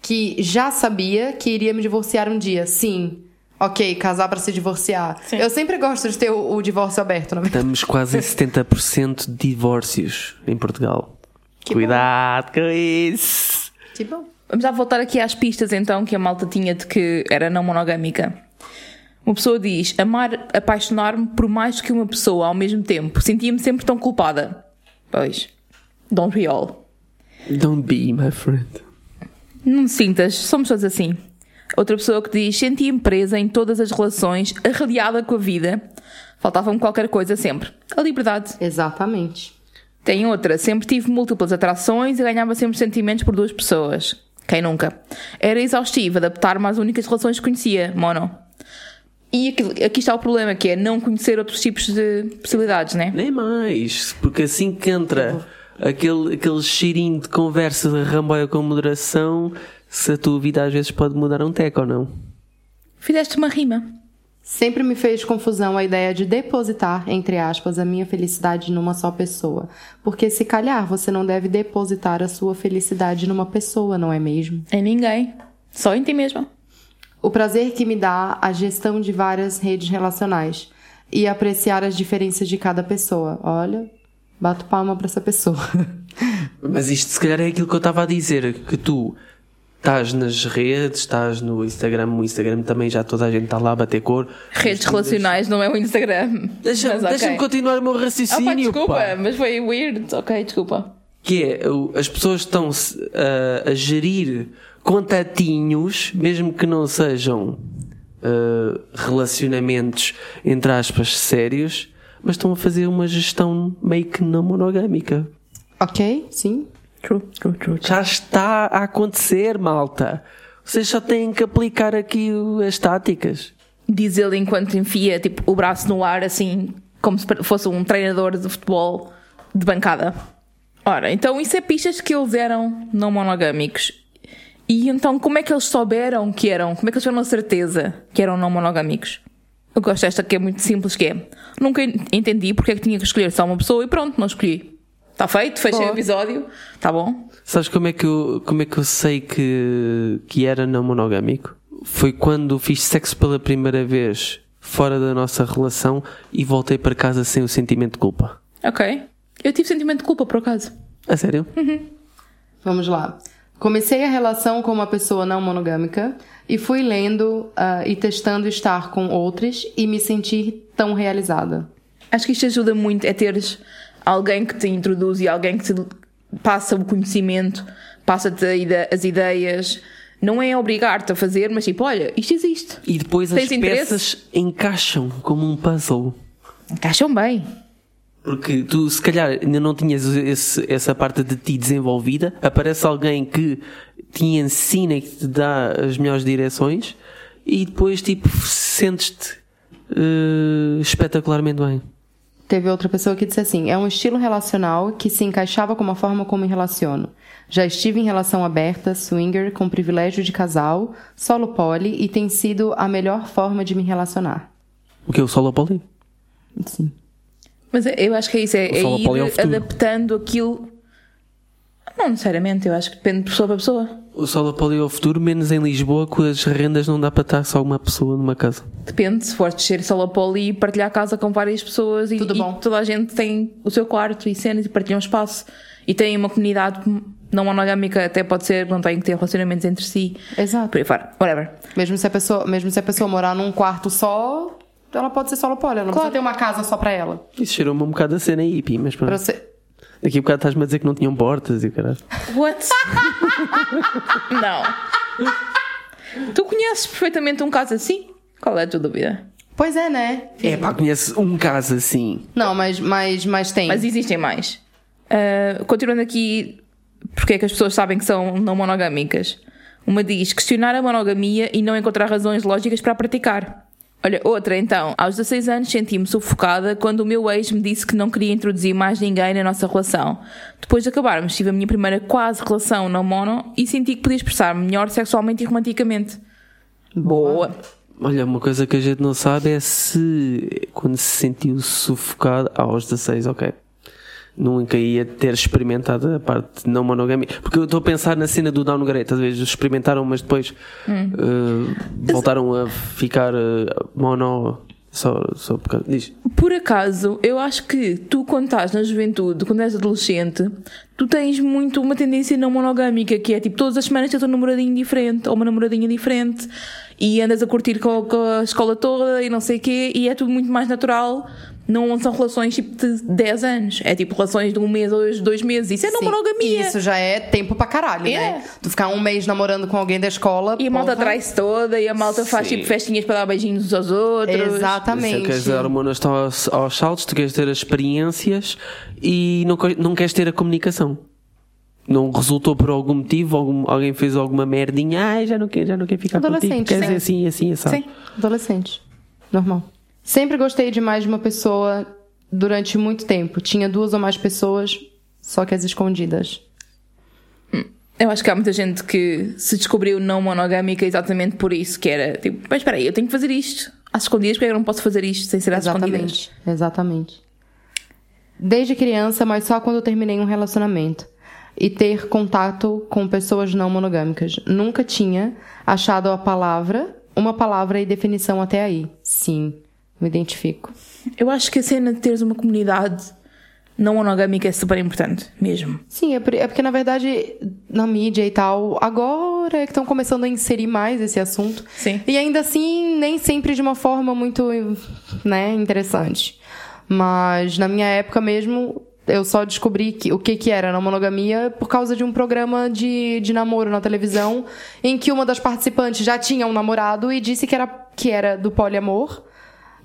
que já sabia que iria me divorciar um dia. Sim. Ok, casar para se divorciar. Sim. Eu sempre gosto de ter o, o divórcio aberto, na verdade. Estamos quase em [LAUGHS] 70% de divórcios em Portugal. Cuidado com isso. Que bom. Vamos já voltar aqui às pistas então que a malta tinha de que era não monogâmica. Uma pessoa diz: amar, apaixonar-me por mais que uma pessoa ao mesmo tempo. Sentia-me sempre tão culpada. Pois. Don't we all? Don't be, my friend. Não sintas, somos todos assim. Outra pessoa que diz: sentia-me presa em todas as relações, arreliada com a vida. Faltava-me qualquer coisa sempre. A liberdade. Exatamente. Tem outra, sempre tive múltiplas atrações e ganhava sempre sentimentos por duas pessoas. Quem nunca? Era exaustivo adaptar-me às únicas relações que conhecia, mono. E aqui, aqui está o problema, que é não conhecer outros tipos de possibilidades, né? Nem mais, porque assim que entra aquele, aquele cheirinho de conversa de ramboia com moderação, se a tua vida às vezes pode mudar um teco ou não. Fizeste uma rima. Sempre me fez confusão a ideia de depositar, entre aspas, a minha felicidade numa só pessoa. Porque se calhar você não deve depositar a sua felicidade numa pessoa, não é mesmo? Em ninguém. Só em ti mesma. O prazer que me dá a gestão de várias redes relacionais e apreciar as diferenças de cada pessoa. Olha, bato palma pra essa pessoa. [LAUGHS] Mas isto se calhar é aquilo que eu estava a dizer, que tu estás nas redes, estás no Instagram, o Instagram também já toda a gente está lá a bater cor. Redes relacionais não é o Instagram. Deixa-me deixa-me continuar o meu Ah, pá, raciocínio, desculpa, pá. mas foi weird. Ok, desculpa. Que é, as pessoas estão a, a gerir contatinhos, mesmo que não sejam ah, relacionamentos, entre aspas, sérios, mas estão a fazer uma gestão meio que não monogâmica. ok? Sim. True, true, true. Já está a acontecer, malta. Vocês só têm que aplicar aqui as táticas. Diz ele enquanto enfia tipo, o braço no ar, assim, como se fosse um treinador de futebol de bancada. Ora, então isso é pistas que eles eram não monogâmicos. E então, como é que eles souberam que eram? Como é que eles tiveram a certeza que eram não monogâmicos? Eu gosto desta que é muito simples, que é... Nunca entendi porque é que tinha que escolher só uma pessoa e pronto, não escolhi. Está feito, fechei o episódio, está bom? Sabes como é que eu, como é que eu sei que, que era não monogâmico? Foi quando fiz sexo pela primeira vez fora da nossa relação e voltei para casa sem o sentimento de culpa. Ok. Eu tive sentimento de culpa, por acaso. A sério? Vamos lá. Comecei a relação com uma pessoa não monogâmica e fui lendo ah, e testando estar com outros e me sentir tão realizada. Acho que isto ajuda muito, é teres alguém que te introduz e alguém que te passa o conhecimento, passa-te as ideias. Não é obrigar-te a fazer, mas tipo, olha, isto existe. E depois Tens as interesse? peças encaixam como um puzzle. Encaixam bem. Porque tu, se calhar, ainda não tinhas esse- essa parte de ti desenvolvida. Aparece alguém que te ensina e que te dá as melhores direções e depois, tipo, sentes-te eh, espetacularmente bem. Teve outra pessoa que disse assim: é um estilo relacional que se encaixava com a forma como me relaciono. Já estive em relação aberta, swinger, com privilégio de casal, solo poly e tem sido a melhor forma de me relacionar. O que é o solo poli? Sim. Mas é- eu acho que é isso, é, é é ir futuro. adaptando aquilo. Não necessariamente, eu acho que depende de pessoa para pessoa. O solo poli é o futuro, menos em Lisboa, com as rendas não dá para estar só uma pessoa numa casa. Depende, se fores descer solo poli e partilhar a casa com várias pessoas e, Tudo e bom. toda a gente tem o seu quarto e cenas e partilham espaço e tem uma comunidade não monogâmica, até pode ser, não tem que ter relacionamentos entre si. Exato. Por aí fora, whatever. Mesmo se a pessoa, mesmo se a pessoa morar num quarto só, ela pode ser solo poly, ela não precisa ter uma casa só pra ela. Isso cheirou-me um bocado a cena hippie, mas pronto. Pra você... Daqui a bocado estás-me a dizer que não tinham portas e o caralho. What? [LAUGHS] não. Tu conheces perfeitamente um caso assim? Qual é a tua dúvida? Pois é, né? É pá, conheces um caso assim. Não, mas, mas, mas tem. Mas existem mais. Ah, continuando aqui, porque é que as pessoas sabem que são não monogâmicas? Uma diz questionar a monogamia e não encontrar razões lógicas para a praticar. Olha, outra então. Aos 16 anos senti-me sufocada quando o meu ex me disse que não queria introduzir mais ninguém na nossa relação. Depois de acabarmos, tive a minha primeira quase relação não mono e senti que podia expressar-me melhor sexualmente e romanticamente. Boa. Olha, uma coisa que a gente não sabe é se quando se sentiu sufocado aos 16, ok. Nunca ia ter experimentado a parte não monogamia. Porque eu estou a pensar na cena do downgrade, às vezes experimentaram, mas depois uh, voltaram a ficar uh, mono só, só por causa disso. Por acaso, eu acho que tu, quando estás na juventude, quando és adolescente, tu tens muito uma tendência não monogâmica, que é tipo, todas as semanas tens um namoradinho diferente ou uma namoradinha diferente e andas a curtir com a escola toda e não sei o quê, e é tudo muito mais natural. Não são relações tipo de 10 anos, é tipo relações de um mês ou dois meses. Isso é não Sim, monogamia. E isso já é tempo pra caralho, É. né? Tu ficar um mês namorando com alguém da escola. E a malta trai-se toda e a malta faz Sim. tipo festinhas para dar beijinhos uns aos outros. Exatamente. queres dar hormonas estão aos, aos saltos, tu queres ter as experiências e não, não queres ter a comunicação. Não resultou por algum motivo, algum- alguém fez alguma merdinha, ai, já não quer, já não quer ficar contigo, Adolescente, quer dizer assim, assim, assim. Sim, adolescente. Normal. Sempre gostei demais de uma pessoa durante muito tempo. Tinha duas ou mais pessoas, só que as escondidas. Eu acho que há muita gente que se descobriu não monogâmica exatamente por isso, que era tipo, mas espera aí, eu tenho que fazer isto às escondidas, porque eu não posso fazer isto sem ser às escondidas? Exatamente. Exatamente. Desde criança, mas só quando eu terminei um relacionamento. E ter contato com pessoas não monogâmicas. Nunca tinha achado a palavra, uma palavra e definição até aí. Sim, me identifico. Eu acho que a cena de teres uma comunidade não monogâmica é super importante, mesmo. Sim, é, é porque na verdade na mídia e tal, agora é que estão começando a inserir mais esse assunto. Sim. E ainda assim, nem sempre de uma forma muito, né, interessante. Mas na minha época mesmo, eu só descobri que, o que, que era na monogamia por causa de um programa de, de namoro na televisão, em que uma das participantes já tinha um namorado e disse que era, que era do poliamor.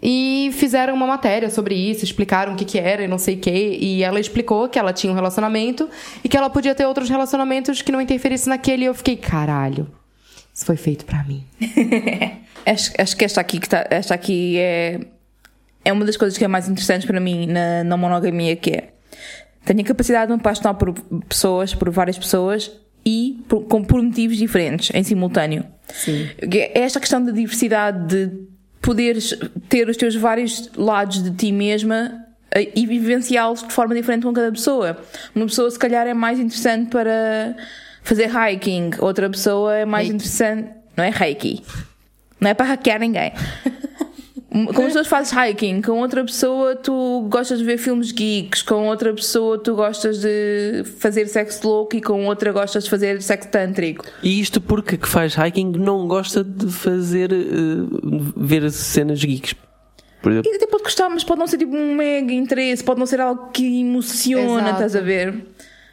E fizeram uma matéria sobre isso, explicaram o que, que era e não sei o que. E ela explicou que ela tinha um relacionamento e que ela podia ter outros relacionamentos que não interferissem naquele. E eu fiquei, caralho, isso foi feito pra mim. [LAUGHS] Acho, acho que esta aqui, que tá, esta aqui é, é uma das coisas que é mais interessantes para mim na, na monogamia, que é tenho a capacidade de me apaixonar por pessoas, por várias pessoas e por, com, por motivos diferentes, em simultâneo. Sim. É esta questão da diversidade de poderes ter os teus vários lados de ti mesma eh, e vivenciá-los de forma diferente com cada pessoa. Uma pessoa, se calhar, é mais interessante para fazer hiking, outra pessoa é mais Reiki. interessante. Não é reiki. Não é para hackear ninguém. [LAUGHS] Com as pessoas fazes hiking, com outra pessoa tu gostas de ver filmes geeks, com outra pessoa tu gostas de fazer sexo louco e com outra gostas de fazer sexo tântrico. E isto porque que faz hiking não gosta de fazer, eh, ver cenas geeks. Por exemplo. E até pode gostar, mas pode não ser tipo um mega interesse, pode não ser algo que emociona, Exato. estás a ver?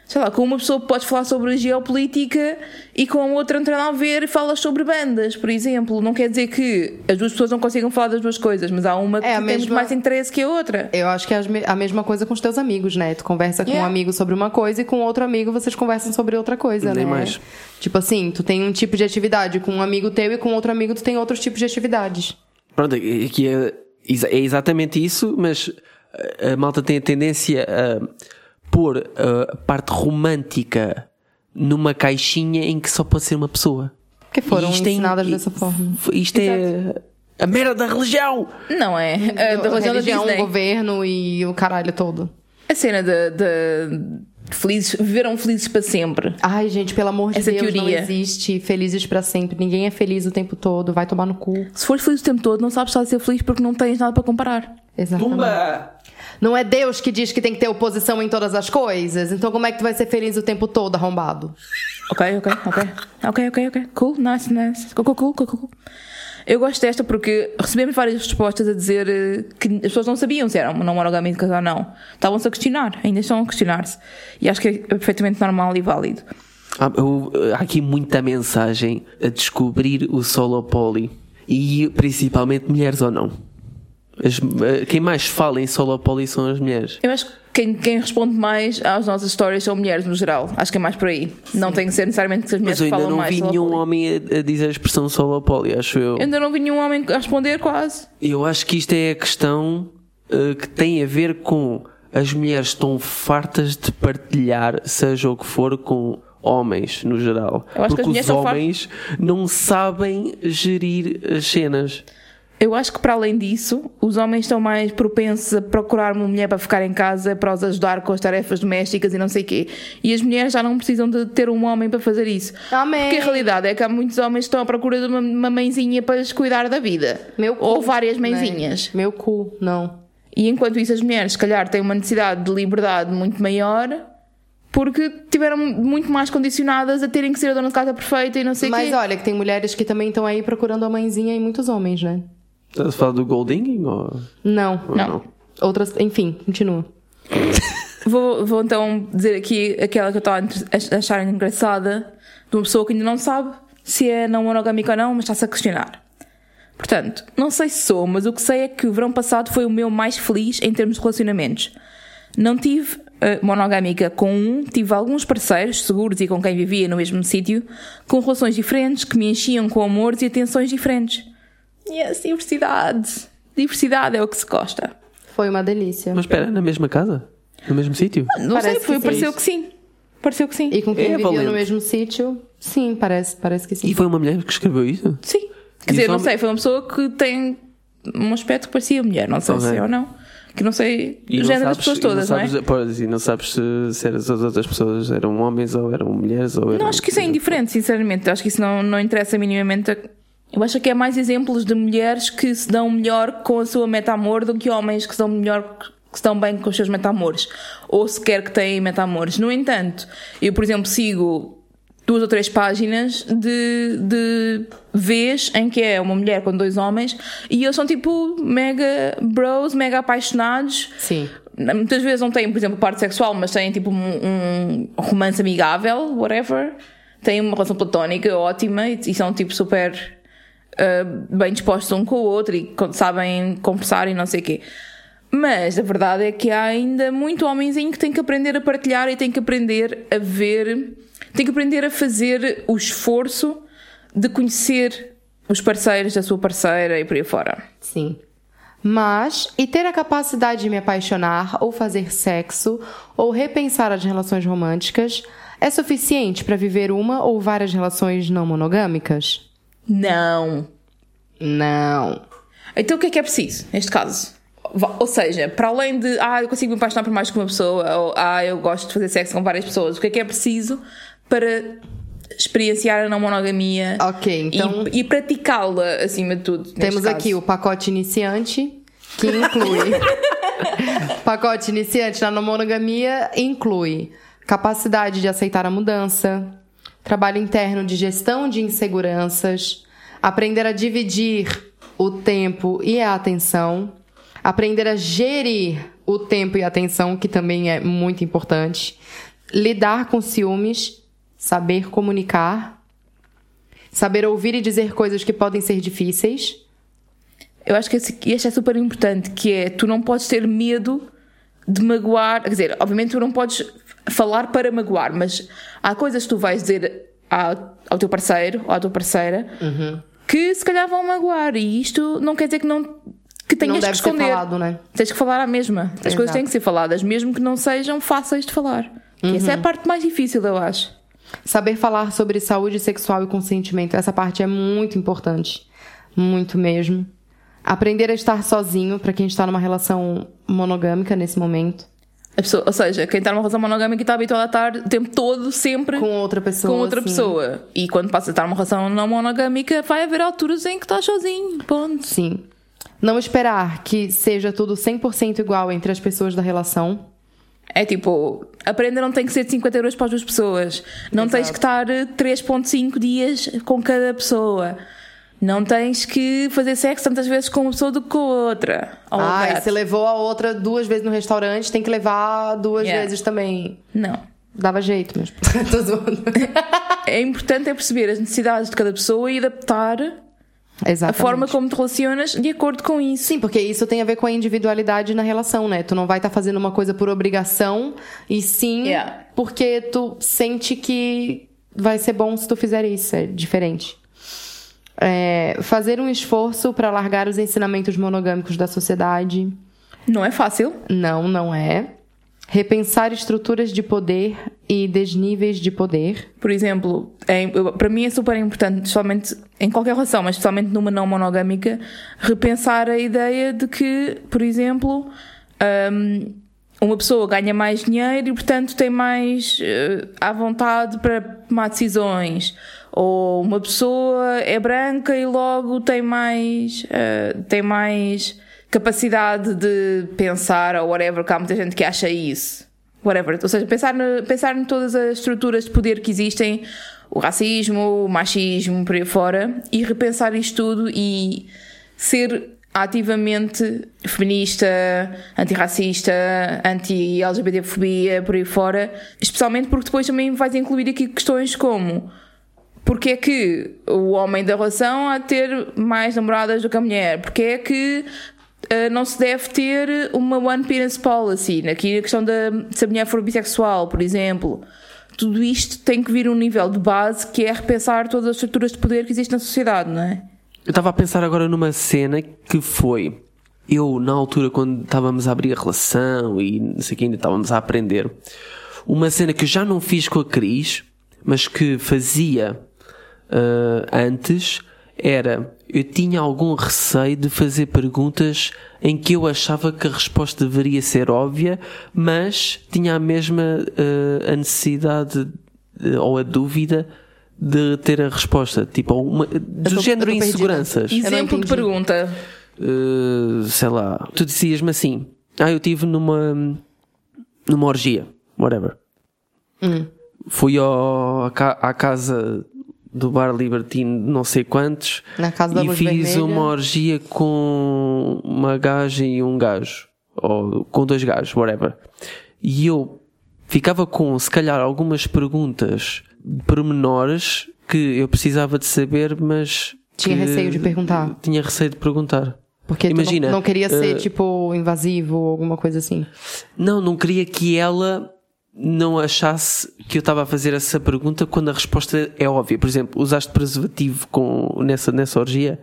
Sei lá, com uma pessoa podes falar sobre geopolítica e com a outra não tem nada a ver e falas sobre bandas, por exemplo. Não quer dizer que as duas pessoas não consigam falar das duas coisas, mas há uma que É, tem muito mesma- mais interesse que a outra. Eu acho que é a mesma coisa com os teus amigos, né? Tu conversa com um Yeah. amigo sobre uma coisa e com outro amigo vocês conversam sobre outra coisa, Nem né? mais. Tipo assim, tu tem um tipo de atividade com um amigo teu e com outro amigo tu tem outros tipos de atividades. Pronto, aqui é, é exatamente isso, mas a, a malta tem a tendência a pôr a parte romântica numa caixinha em que só pode ser uma pessoa. Porque foram isto é- ensinadas e- dessa forma. Isto é a merda da religião! Não é? A da religião da religião, Disney. governo e o caralho todo. A cena de, de felizes, viveram felizes para sempre. Ai, gente, pelo amor de Essa Deus, teoria. não existe felizes pra sempre. Ninguém é feliz o tempo todo. Vai tomar no cu. Se fores feliz o tempo todo, não sabes estar a ser feliz porque não tens nada para comparar. Exatamente. Não é Deus que diz que tem que ter oposição em todas as coisas? Então como é que tu vai ser feliz o tempo todo, arrombado? Ok, ok, ok. Ok, ok, ok. Cool, nice, nice. Cool, cool, cool, cool, cool. Eu gosto desta porque recebemos várias respostas a dizer eh, que as pessoas não sabiam se eram não monogâmicas ou não. Estavam-se a questionar, ainda estão a questionar-se. E acho que é perfeitamente normal e válido. Há, eu- há aqui muita mensagem a descobrir o solo poly e principalmente mulheres ou não. As- eh, quem mais fala em solo poli são as mulheres. Eu acho que quem, quem responde mais às nossas histórias são mulheres no geral. Acho que é mais por aí. Não tem que ser necessariamente que as mulheres Mas eu ainda falam não mais. vi nenhum homem a, a dizer a expressão solo poli, acho eu. Eu ainda não vi nenhum homem a responder quase. Eu acho que isto é a questão eh, que tem a ver com as mulheres estão fartas de partilhar, seja o que for, com homens no geral. Eu acho que Porque os homens não sabem gerir as cenas. Eu acho que para além disso, os homens estão mais propensos a procurar uma mulher para ficar em casa, para os ajudar com as tarefas domésticas e não sei o quê. E as mulheres já não precisam de ter um homem para fazer isso. Amém. Porque a realidade é que há muitos homens que estão à procura de uma, uma mãezinha para lhes cuidar da vida. Meu cu, Ou várias mãezinhas. Meu cu, não. E enquanto isso, as mulheres, se calhar, têm uma necessidade de liberdade muito maior porque tiveram muito mais condicionadas a terem que ser a dona de casa perfeita e não sei o Mas quê. olha, que tem mulheres que também estão aí procurando a mãezinha e muitos homens, né? Estás a falar do golding ou, Não. ou Não. Outras, enfim, continua. Vou, vou então dizer aqui aquela que eu estava a achar engraçada de uma pessoa que ainda não sabe se é não monogâmica ou não, mas está-se a questionar. Portanto, não sei se sou, mas o que sei é que o verão passado foi o meu mais feliz em termos de relacionamentos. Não tive eh, monogâmica com um, tive alguns parceiros seguros e com quem vivia no mesmo sítio, com relações diferentes que me enchiam com amores e atenções diferentes. Yes, diversidade. Diversidade é o que se gosta. Foi uma delícia. Mas espera, na mesma casa? No mesmo sítio? Não Parece sei, foi, que pareceu que sim. Pareceu que sim. E com quem É valente. no mesmo sítio, sim, parece, parece que sim. E foi uma mulher que escreveu isso? Sim. Quer E dizer, não sei, foi uma pessoa que tem um aspecto que parecia mulher, não sei Ok. se é ou não. Que não sei E o género das pessoas todas, não, sabes, é? Pois, e não sabes se, se as outras pessoas eram homens ou eram mulheres ou eram... Não, acho que isso é indiferente, sinceramente. Acho que isso não, não interessa minimamente. a- Eu acho que é mais exemplos de mulheres que se dão melhor com a sua meta-amor do que homens que se dão melhor que se dão bem com os seus meta-amores. Ou sequer que têm meta-amores. No entanto, eu, por exemplo, sigo duas ou três páginas de, de vez em que é uma mulher com dois homens e eles são tipo mega bros, mega apaixonados. Sim. Muitas vezes não têm, por exemplo, parte sexual, mas têm tipo um, um romance amigável, whatever. Têm uma relação platónica ótima e, e são tipo super uh, bem dispostos um com o outro e sabem conversar e não sei o quê. Mas a verdade é que há ainda muito homenzinho que tem que aprender a partilhar e tem que aprender a ver, tem que aprender a fazer o esforço de conhecer os parceiros da sua parceira e por aí fora. Sim. Mas, e ter a capacidade de me apaixonar, ou fazer sexo, ou repensar as relações românticas, é suficiente para viver uma ou várias relações não monogâmicas? Não. Não. Então o que é que é preciso neste caso? Ou seja, para além de ah, eu consigo me apaixonar por mais que uma pessoa, ou ah, eu gosto de fazer sexo com várias pessoas, o que é que é preciso para experienciar a não monogamia Ok, então e, e praticá-la acima de tudo? temos caso? aqui o pacote iniciante, que inclui. [LAUGHS] pacote iniciante na não monogamia inclui capacidade de aceitar a mudança, trabalho interno de gestão de inseguranças, aprender a dividir o tempo e a atenção, aprender a gerir o tempo e a atenção, que também é muito importante, lidar com ciúmes, saber comunicar, saber ouvir e dizer coisas que podem ser difíceis. Eu acho que este é super importante, que é tu não podes ter medo de magoar, quer dizer, obviamente tu não podes falar para magoar, mas há coisas que tu vais dizer ao, ao teu parceiro ou à tua parceira que se calhar vão magoar e isto não quer dizer que não que tenhas não que ser esconder. falado, né? Tens que falar à mesma. As coisas têm que ser faladas, mesmo que não sejam fáceis de falar. Que Essa é Uhum. a parte mais difícil, eu acho. Saber falar sobre saúde sexual e consentimento, essa parte é muito importante. Muito mesmo. Aprender a estar sozinho para quem está numa relação monogâmica nesse momento. Pessoa, ou seja, quem está numa relação monogâmica está habituado a estar o tempo todo, sempre Com outra pessoa. com outra assim. pessoa. E quando passa a estar numa relação não monogâmica, vai haver alturas em que estás sozinho. Ponto. Sim. Não esperar que seja tudo 100% igual entre as pessoas da relação. É tipo, aprender não tem que ser de 50 euros para as duas pessoas. Não tens que estar eh, 3,5 dias com cada pessoa. Não tens que fazer sexo tantas vezes com uma pessoa do que com a outra. Of Ah, e você levou a outra duas vezes no restaurante, tem que levar duas Yeah. vezes também. Não. Dava jeito mesmo. [LAUGHS] Tô zoando. [LAUGHS] É importante é perceber as necessidades de cada pessoa e adaptar a Exatamente. forma como te relacionas de acordo com isso. Sim, porque isso tem a ver com a individualidade na relação, né? Tu não vai estar fazendo uma coisa por obrigação, e sim Yeah. porque tu sente que vai ser bom se tu fizer isso. É diferente. É, fazer um esforço para largar os ensinamentos monogâmicos da sociedade. Não é fácil. Não, não é. Repensar estruturas de poder e desníveis de poder. Por exemplo, é, para mim é super importante, especialmente em qualquer relação, mas especialmente numa não monogâmica, repensar a ideia de que, por exemplo, hum, uma pessoa ganha mais dinheiro e, portanto, tem mais eh, à vontade para tomar decisões. Ou uma pessoa é branca e logo tem mais, eh, tem mais capacidade de pensar ou whatever, que há muita gente que acha isso whatever. Ou seja, pensar, no, pensar em todas as estruturas de poder que existem, o racismo, o machismo, por aí fora, e repensar isto tudo e ser ativamente feminista, antirracista, anti-LGBTfobia, por aí fora, especialmente porque depois também vais incluir aqui questões como porque é que o homem da relação há de ter mais namoradas do que a mulher? Porque é que eh, não se deve ter uma one penis policy? Aqui a questão da se a mulher for bissexual, por exemplo. Tudo isto tem que vir a um nível de base que é repensar todas as estruturas de poder que existem na sociedade, não é? Eu estava a pensar agora numa cena que foi. Eu, na altura, quando estávamos a abrir a relação e não sei o que, ainda estávamos a aprender, uma cena que eu já não fiz com a Cris, mas que fazia ah, antes, era. Eu tinha algum receio de fazer perguntas em que eu achava que a resposta deveria ser óbvia, mas tinha a mesma ah, a necessidade eh, ou a dúvida de ter a resposta. Tipo, uma, do tô- género inseguranças. Exemplo de pergunta. Uh, sei lá, tu dizias-me assim: Ah, eu estive numa, numa orgia, whatever. Hum. Fui ao, à casa do bar Libertino, de não sei quantos, Na casa da e luz fiz vermelha. uma orgia com uma gaja e um gajo, ou com dois gajos, whatever. E eu ficava com, se calhar, algumas perguntas pormenores que eu precisava de saber, mas. Tinha receio de perguntar. Tinha receio de perguntar. Porque tu não- Imagina, não, queria ser, uh, tipo, invasivo ou alguma coisa assim. Não, não queria que ela não achasse que eu estava a fazer essa pergunta quando a resposta é óbvia. Por exemplo, usaste preservativo com, nessa, nessa orgia?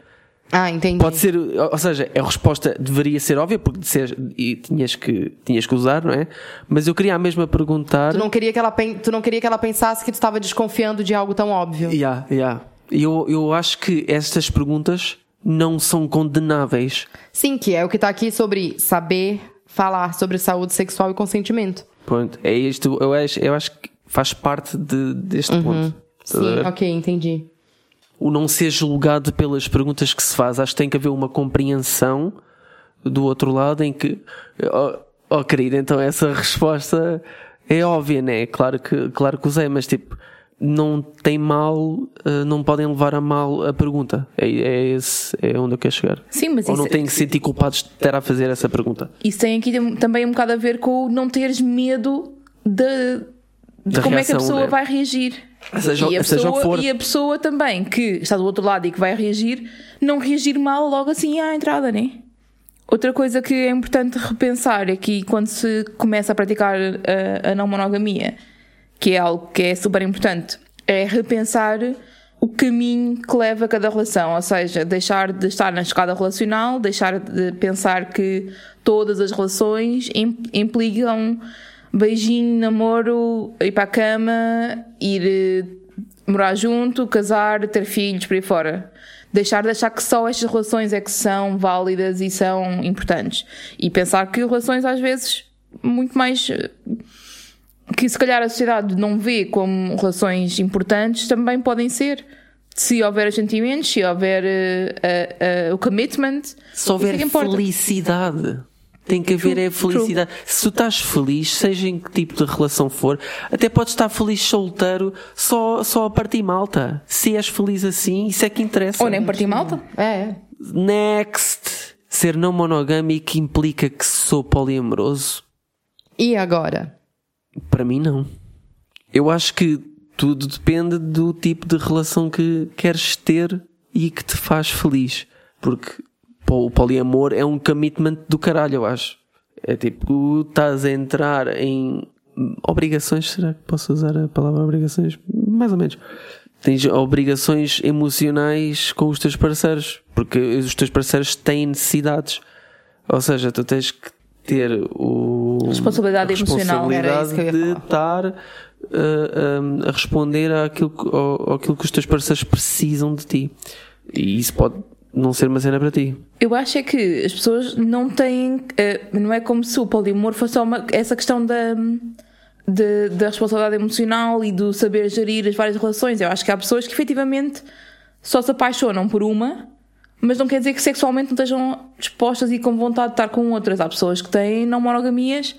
Ah, entendi. Pode ser, ou seja, a resposta deveria ser óbvia porque disseste- e tinhas que, tinhas que usar, não é? Mas eu queria a mesma perguntar. Tu não queria que ela, tu não queria que ela pensasse que tu estava desconfiando de algo tão óbvio. Yeah, yeah. Eu, eu acho que estas perguntas não são condenáveis. Sim, que é o que tá aqui sobre saber falar sobre saúde sexual e consentimento. Pronto, é isto, eu acho, eu acho que faz parte de, deste ponto. Estás a Sim, ok, entendi. o não ser julgado pelas perguntas que se faz. Acho que tem que haver uma compreensão do outro lado em que, oh, oh querido, então essa resposta é óbvia, né? Claro que, claro que usei, mas tipo, não tem mal, eh, não podem levar a mal a pergunta. É, é esse, é onde eu quero chegar. Sim, mas Ou não têm que se sentir culpados de estar a fazer essa pergunta. Isso tem aqui tam- também um bocado a ver com não teres medo de, de como é que a reação, pessoa né? vai reagir. Seja- e, a que pessoa, for. e a pessoa também que está do outro lado e que vai reagir, não reagir mal logo assim à entrada, né? Outra coisa que é importante repensar aqui quando se começa a praticar a, a não monogamia, que é algo que é super importante, é repensar o caminho que leva a cada relação, ou seja, deixar de estar na escada relacional, deixar de pensar que todas as relações im- implicam beijinho, namoro, ir para a cama, ir eh, morar junto, casar, ter filhos, por aí fora. Deixar de achar que só estas relações é que são válidas e são importantes. E pensar que relações às vezes muito mais eh, que se calhar a sociedade não vê como relações importantes, também podem ser. Se houver os sentimentos, se houver eh, eh, o commitment, Se é houver importa. felicidade. Tem que haver é felicidade. Se tu estás feliz, seja em que tipo de relação for, até podes estar feliz solteiro só, só a partir malta. Se és feliz assim, isso é que interessa. Ou nem partir malta. É. Next! Ser não monogâmico implica que sou poliamoroso? E agora? Para mim, não. Eu acho que tudo depende do tipo de relação que queres ter e que te faz feliz. Porque o poliamor é um commitment do caralho, eu acho. É tipo, estás a entrar em obrigações, será que posso usar a palavra obrigações? Mais ou menos. Tens obrigações emocionais com os teus parceiros, porque os teus parceiros têm necessidades. Ou seja, tu tens que ter o Responsabilidade a emocional, eu ia de estar uh, um, a responder àquilo, que- ao, àquilo que os teus parceiros precisam de ti. E isso pode não ser uma cena para ti. Eu acho é que as pessoas não têm. eh, não é como se o poliamor fosse só uma, essa questão da, de- da responsabilidade emocional e do saber gerir as várias relações. Eu acho que há pessoas que efetivamente só se apaixonam por uma, mas não quer dizer que sexualmente não estejam dispostas e com vontade de estar com outras. Há pessoas que têm não monogamias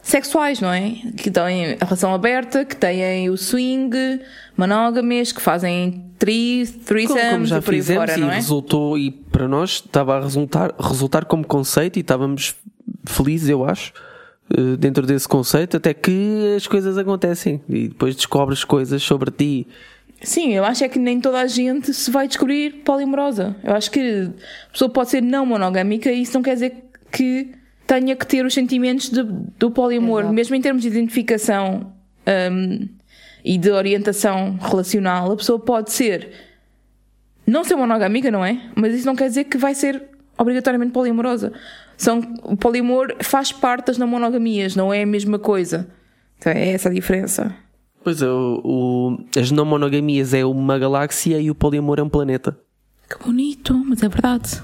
sexuais, não é? Que têm a relação aberta, que têm o swing, monógamas, que fazem tri, Como, threesomes como já e por fizemos fora, e não é? resultou, e para nós estava a resultar, resultar como conceito e estávamos felizes, eu acho, eh, dentro desse conceito, até que as coisas acontecem e depois descobres coisas sobre ti. Sim, eu acho é que nem toda a gente se vai descobrir polimorosa. Eu acho que a pessoa pode ser não monogâmica e isso não quer dizer que tenha que ter os sentimentos de- do poliamor, Exato. mesmo em termos de identificação hum, e de orientação relacional. A pessoa pode ser não ser monogâmica, não é? Mas isso não quer dizer que vai ser obrigatoriamente poliamorosa. São, o poliamor faz parte das não monogamias, não é a mesma coisa. Então é essa a diferença. Pois é, o, o- as não monogamias é uma galáxia e o poliamor é um planeta. Que bonito, mas é verdade.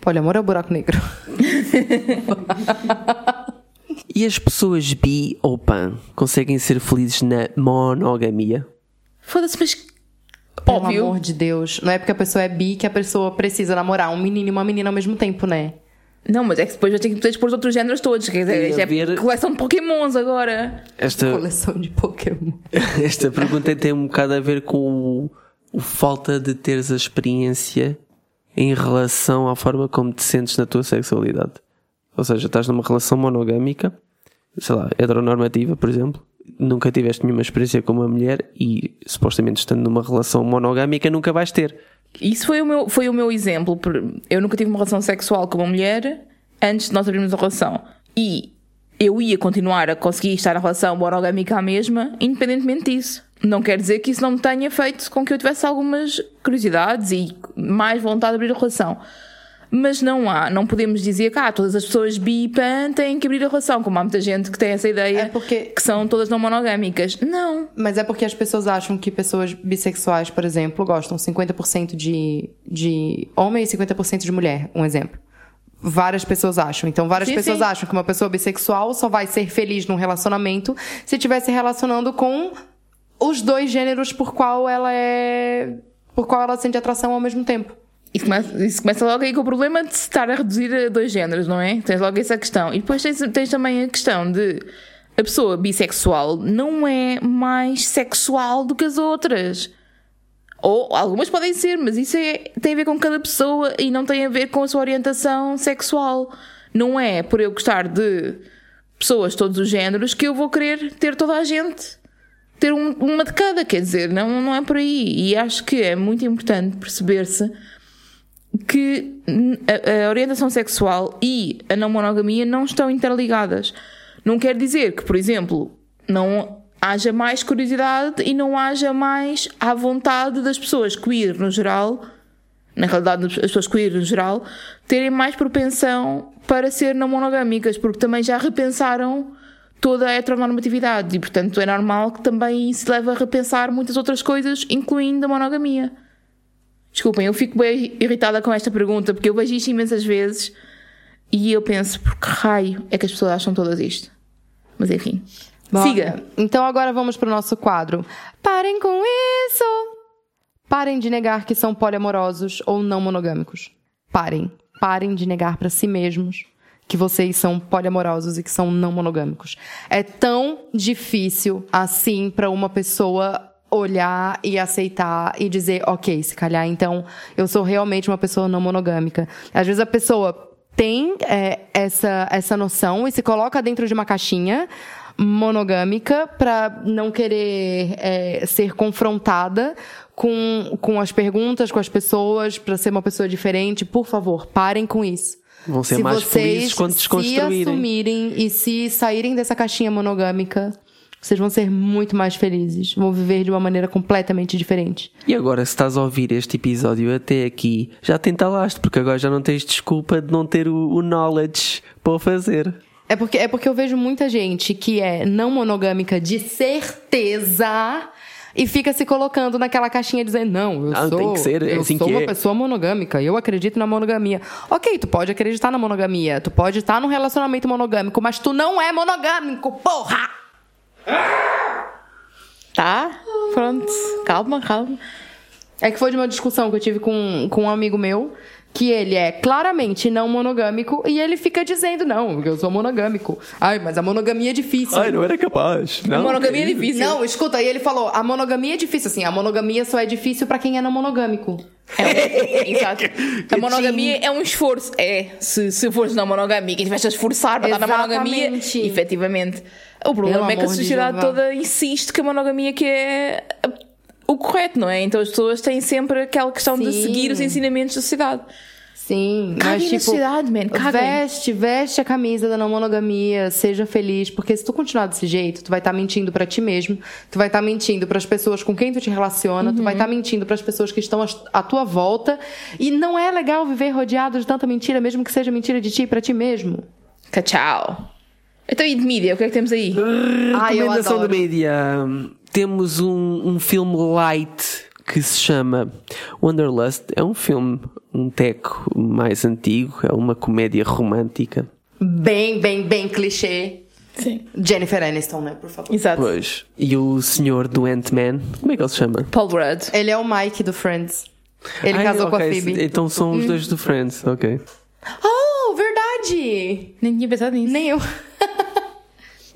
Poliamor é o buraco negro. [LAUGHS] E as pessoas bi ou pan conseguem ser felizes na monogamia? Foda-se, mas. Pelo Óbvio. amor de Deus. Não é porque a pessoa é bi que a pessoa precisa namorar um menino e uma menina ao mesmo tempo, né? Não, mas é que depois vai ter que expor os outros géneros todos. Quer dizer, isto é haver- coleção de Pokémons agora. Esta, Coleção de Pokémon. [LAUGHS] esta pergunta tem um bocado a ver com o, o falta de teres a experiência em relação à forma como te sentes na tua sexualidade. Ou seja, estás numa relação monogâmica, sei lá, heteronormativa, por exemplo, nunca tiveste nenhuma experiência com uma mulher e supostamente estando numa relação monogâmica nunca vais ter. Isso foi o meu, foi o meu exemplo. Eu nunca tive uma relação sexual com uma mulher antes de nós abrirmos a relação. E eu ia continuar a conseguir estar na relação monogâmica à mesma, independentemente disso. Não quer dizer que isso não me tenha feito com que eu tivesse algumas curiosidades e mais vontade de abrir a relação. Mas não há, não podemos dizer que ah, todas as pessoas bi e pan têm que abrir a relação, como há muita gente que tem essa ideia É porque- que são todas não monogâmicas. Não. Mas é porque as pessoas acham que pessoas bissexuais, por exemplo, gostam 50% de, de homem e 50% de mulher. Um exemplo. Várias pessoas acham. Então, várias Sim, pessoas sim. acham que uma pessoa bissexual só vai ser feliz num relacionamento se estiver se relacionando com os dois gêneros por qual ela é. por qual ela sente atração ao mesmo tempo. Isso começa, isso começa logo aí com o problema de se estar a reduzir a dois géneros, não é? Tens logo essa questão. E depois tens, tens também a questão de a pessoa bissexual não é mais sexual do que as outras. Ou algumas podem ser, mas isso é, tem a ver com cada pessoa e não tem a ver com a sua orientação sexual. Não é por eu gostar de pessoas de todos os géneros que eu vou querer ter toda a gente. Ter um- uma de cada, quer dizer, não, não é por aí. E acho que é muito importante perceber-se que a, a orientação sexual e a não monogamia não estão interligadas. Não quer dizer que, por exemplo, não haja mais curiosidade e não haja mais à vontade das pessoas queer no geral, na realidade as pessoas queer no geral, terem mais propensão para ser não monogâmicas, porque também já repensaram toda a heteronormatividade e, portanto, é normal que também se leve a repensar muitas outras coisas, incluindo a monogamia. Desculpem, eu fico bem irritada com esta pergunta porque eu vejo isto imensas vezes e eu penso, por que raio é que as pessoas acham todas isto? Mas enfim. Bora. Siga. Então agora vamos pro nosso quadro. Parem com isso! Parem de negar que são poliamorosos ou não monogâmicos. Parem. Parem de negar para si mesmos que vocês são poliamorosos e que são não monogâmicos. É tão difícil assim para uma pessoa olhar e aceitar e dizer, ok, se calhar então eu sou realmente uma pessoa não monogâmica. Às vezes a pessoa tem é, essa, essa noção e se coloca dentro de uma caixinha monogâmica para não querer é, ser confrontada com, com as perguntas, com as pessoas, pra ser uma pessoa diferente. Por favor, parem com isso. Vão ser se mais vocês felizes quando se assumirem e se saírem dessa caixinha monogâmica, vocês vão ser muito mais felizes. Vão viver de uma maneira completamente diferente. E agora, se estás a ouvir este episódio até aqui, já te entalaste, porque agora já não tens desculpa de não ter o, o knowledge para fazer. É porque, é porque eu vejo muita gente que é não monogâmica de certeza e fica se colocando naquela caixinha dizendo, não, eu Não, sou, tem que ser, é eu assim sou que uma é." pessoa monogâmica, eu acredito na monogamia. Ok, tu pode acreditar na monogamia, tu pode estar num relacionamento monogâmico, mas tu não é monogâmico, porra! Tá? Pronto. Calma, calma. É que foi de uma discussão que eu tive com, com um amigo meu, que ele é claramente não monogâmico, e ele fica dizendo, não, eu sou monogâmico. Ai, mas a monogamia é difícil. não era capaz. A monogamia é difícil. Não, escuta, aí ele falou, a monogamia é difícil, assim, a monogamia só é difícil pra quem é não monogâmico. É, [LAUGHS] exato. A monogamia é um esforço. É, se, se fores não monogâmico e estiveres a esforçar para estar na monogamia, efetivamente. O problema é que a de sociedade toda insiste que a monogamia que é o correto, não é? Então as pessoas têm sempre aquela questão de Sim. seguir os ensinamentos da sociedade. Sim, Caguem mas na tipo, sociedade, man, caguem. veste, veste a camisa da não monogamia, seja feliz, porque se tu continuar desse jeito, tu vai estar mentindo pra ti mesmo, tu vai estar mentindo pras pessoas com quem tu te relaciona, tu vai Uhum. estar mentindo pras pessoas que estão à tua volta, e não é legal viver rodeado de tanta mentira, mesmo que seja mentira de ti pra ti mesmo. Tchau. Então e de mídia, o que é que temos aí? Ai, eu Recomendação do mídia. Temos um, um filme light que se chama Wanderlust. É um filme, um teco mais antigo, é uma comédia romântica. Bem, bem, bem clichê. Sim. Jennifer Aniston, né, por favor. Exato. Pois. E o senhor do Ant-Man, como é que ele se chama? Paul Rudd. Ele é o Mike do Friends. Ele Ah, casou com a Phoebe. Então são os dois do Friends, ok. Oh, verdade! Nem tinha pensado nisso. Nem eu.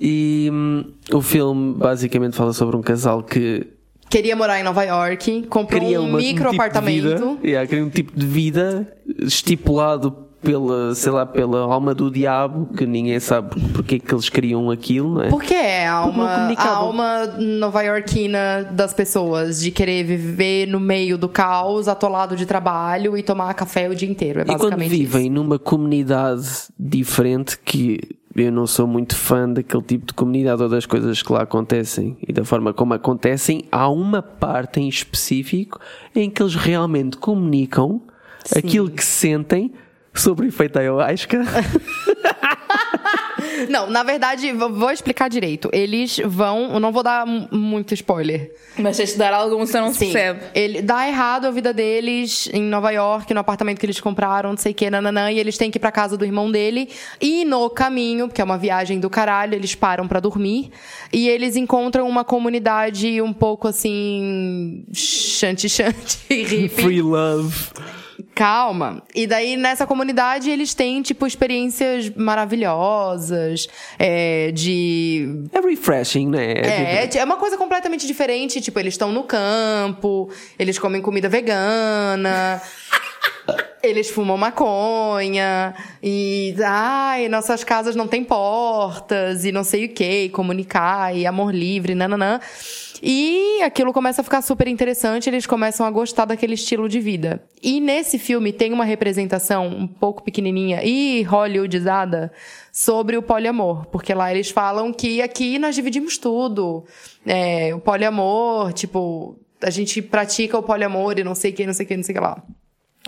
E hum, o filme basicamente fala sobre um casal que Queria morar em Nova York, comprou cria um uma, micro um tipo apartamento. De vida, yeah, cria um tipo de vida estipulado pela, sei lá, pela alma do diabo, que ninguém sabe porque é que eles criam aquilo, não é? Porque é a Porque não alma, a comunicavam. alma nova-iorquina das pessoas, de querer viver no meio do caos, atolado de trabalho e tomar café o dia inteiro. É E quando basicamente vivem numa comunidade diferente, que eu não sou muito fã daquele tipo de comunidade ou das coisas que lá acontecem e da forma como acontecem, há uma parte em específico em que eles realmente comunicam Sim. aquilo que sentem sobre o efeito ayahuasca. [LAUGHS] Não, na verdade, vou explicar direito. Eles vão. Eu não vou dar muito spoiler. Mas de dar algum, senão não se Sim. percebe. Ele dá errado a vida deles em Nova York, no apartamento que eles compraram, não sei o que, nananã, e eles têm que ir pra casa do irmão dele. E no caminho, porque é uma viagem do caralho, eles param pra dormir. E eles encontram uma comunidade um pouco assim. Shanty-shanty, [LAUGHS] hippie. Free love. Calma. E daí, nessa comunidade, eles têm, tipo, experiências maravilhosas, é, de É refreshing, né? é, é uma coisa completamente diferente. Tipo, eles estão no campo, eles comem comida vegana. [LAUGHS] Eles fumam maconha e ai, nossas casas não têm portas e não sei o que, comunicar e amor livre, nananã. E aquilo começa a ficar super interessante, eles começam a gostar daquele estilo de vida. E nesse filme tem uma representação um pouco pequenininha e hollywoodizada sobre o poliamor, porque lá eles falam que aqui nós dividimos tudo. É, o poliamor, tipo, a gente pratica o poliamor e não sei o que, não sei o que, não sei o que lá.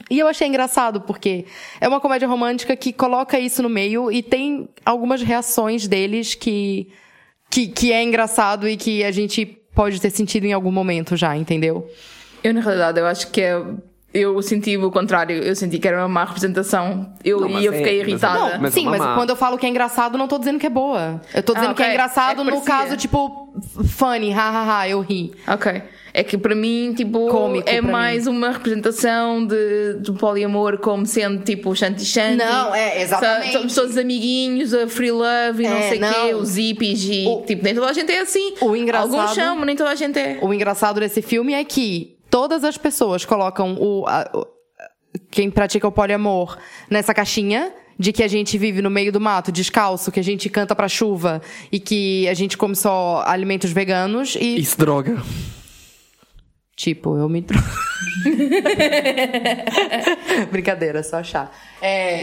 E eu achei engraçado, porque é uma comédia romântica que coloca isso no meio e tem algumas reações deles que, que, que é engraçado e que a gente pode ter sentido em algum momento já, entendeu? Eu, na realidade, eu acho que é. Eu senti o contrário, eu senti que era uma má representação. Eu, Não, e eu é- fiquei mas é- irritada. Não, Mas sim, mas má. quando eu falo que é engraçado, não tô dizendo que é boa. Eu tô dizendo Ah, que é engraçado É que no caso, tipo, funny, hahaha, eu ri. Ok. É que para mim, tipo, Cômico é mais uma representação de, do poliamor como sendo tipo Shanti Shanti. Não, é, exatamente. Somos todos amiguinhos, a free love e não É, sei o quê, não. os hippies e O- tipo, nem toda a gente é assim. O engraçado- Alguns mas nem toda a gente é. O engraçado desse filme é que todas as pessoas colocam o, a- o- quem pratica o poliamor nessa caixinha de que a gente vive no meio do mato, descalço, que a gente canta pra chuva e que a gente come só alimentos veganos e Isso droga. Tipo, eu me. [LAUGHS] Brincadeira, só achar. É,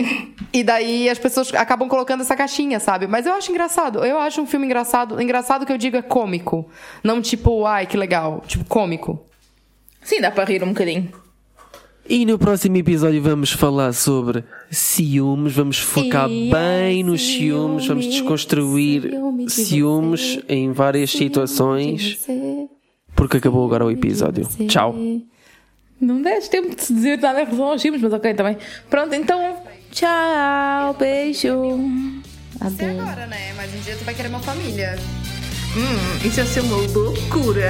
e daí as pessoas acabam colocando essa caixinha, sabe? Mas eu acho engraçado. Eu acho um filme engraçado. Engraçado que eu digo é cômico. Não tipo, ai, que legal. Tipo, cômico. Sim, dá para rir um bocadinho. E no próximo episódio vamos falar sobre ciúmes, vamos focar E bem é nos ciúmes, vamos ciúme, desconstruir ciúme de ciúmes você, em várias situações, porque acabou agora o episódio. Tchau. Não deste tempo de se dizer nada em relação aos filmes, mas ok também. Pronto, então, tchau, beijo. Até agora, né? Mas um dia tu vai querer uma família. Hum, isso ia ser uma loucura.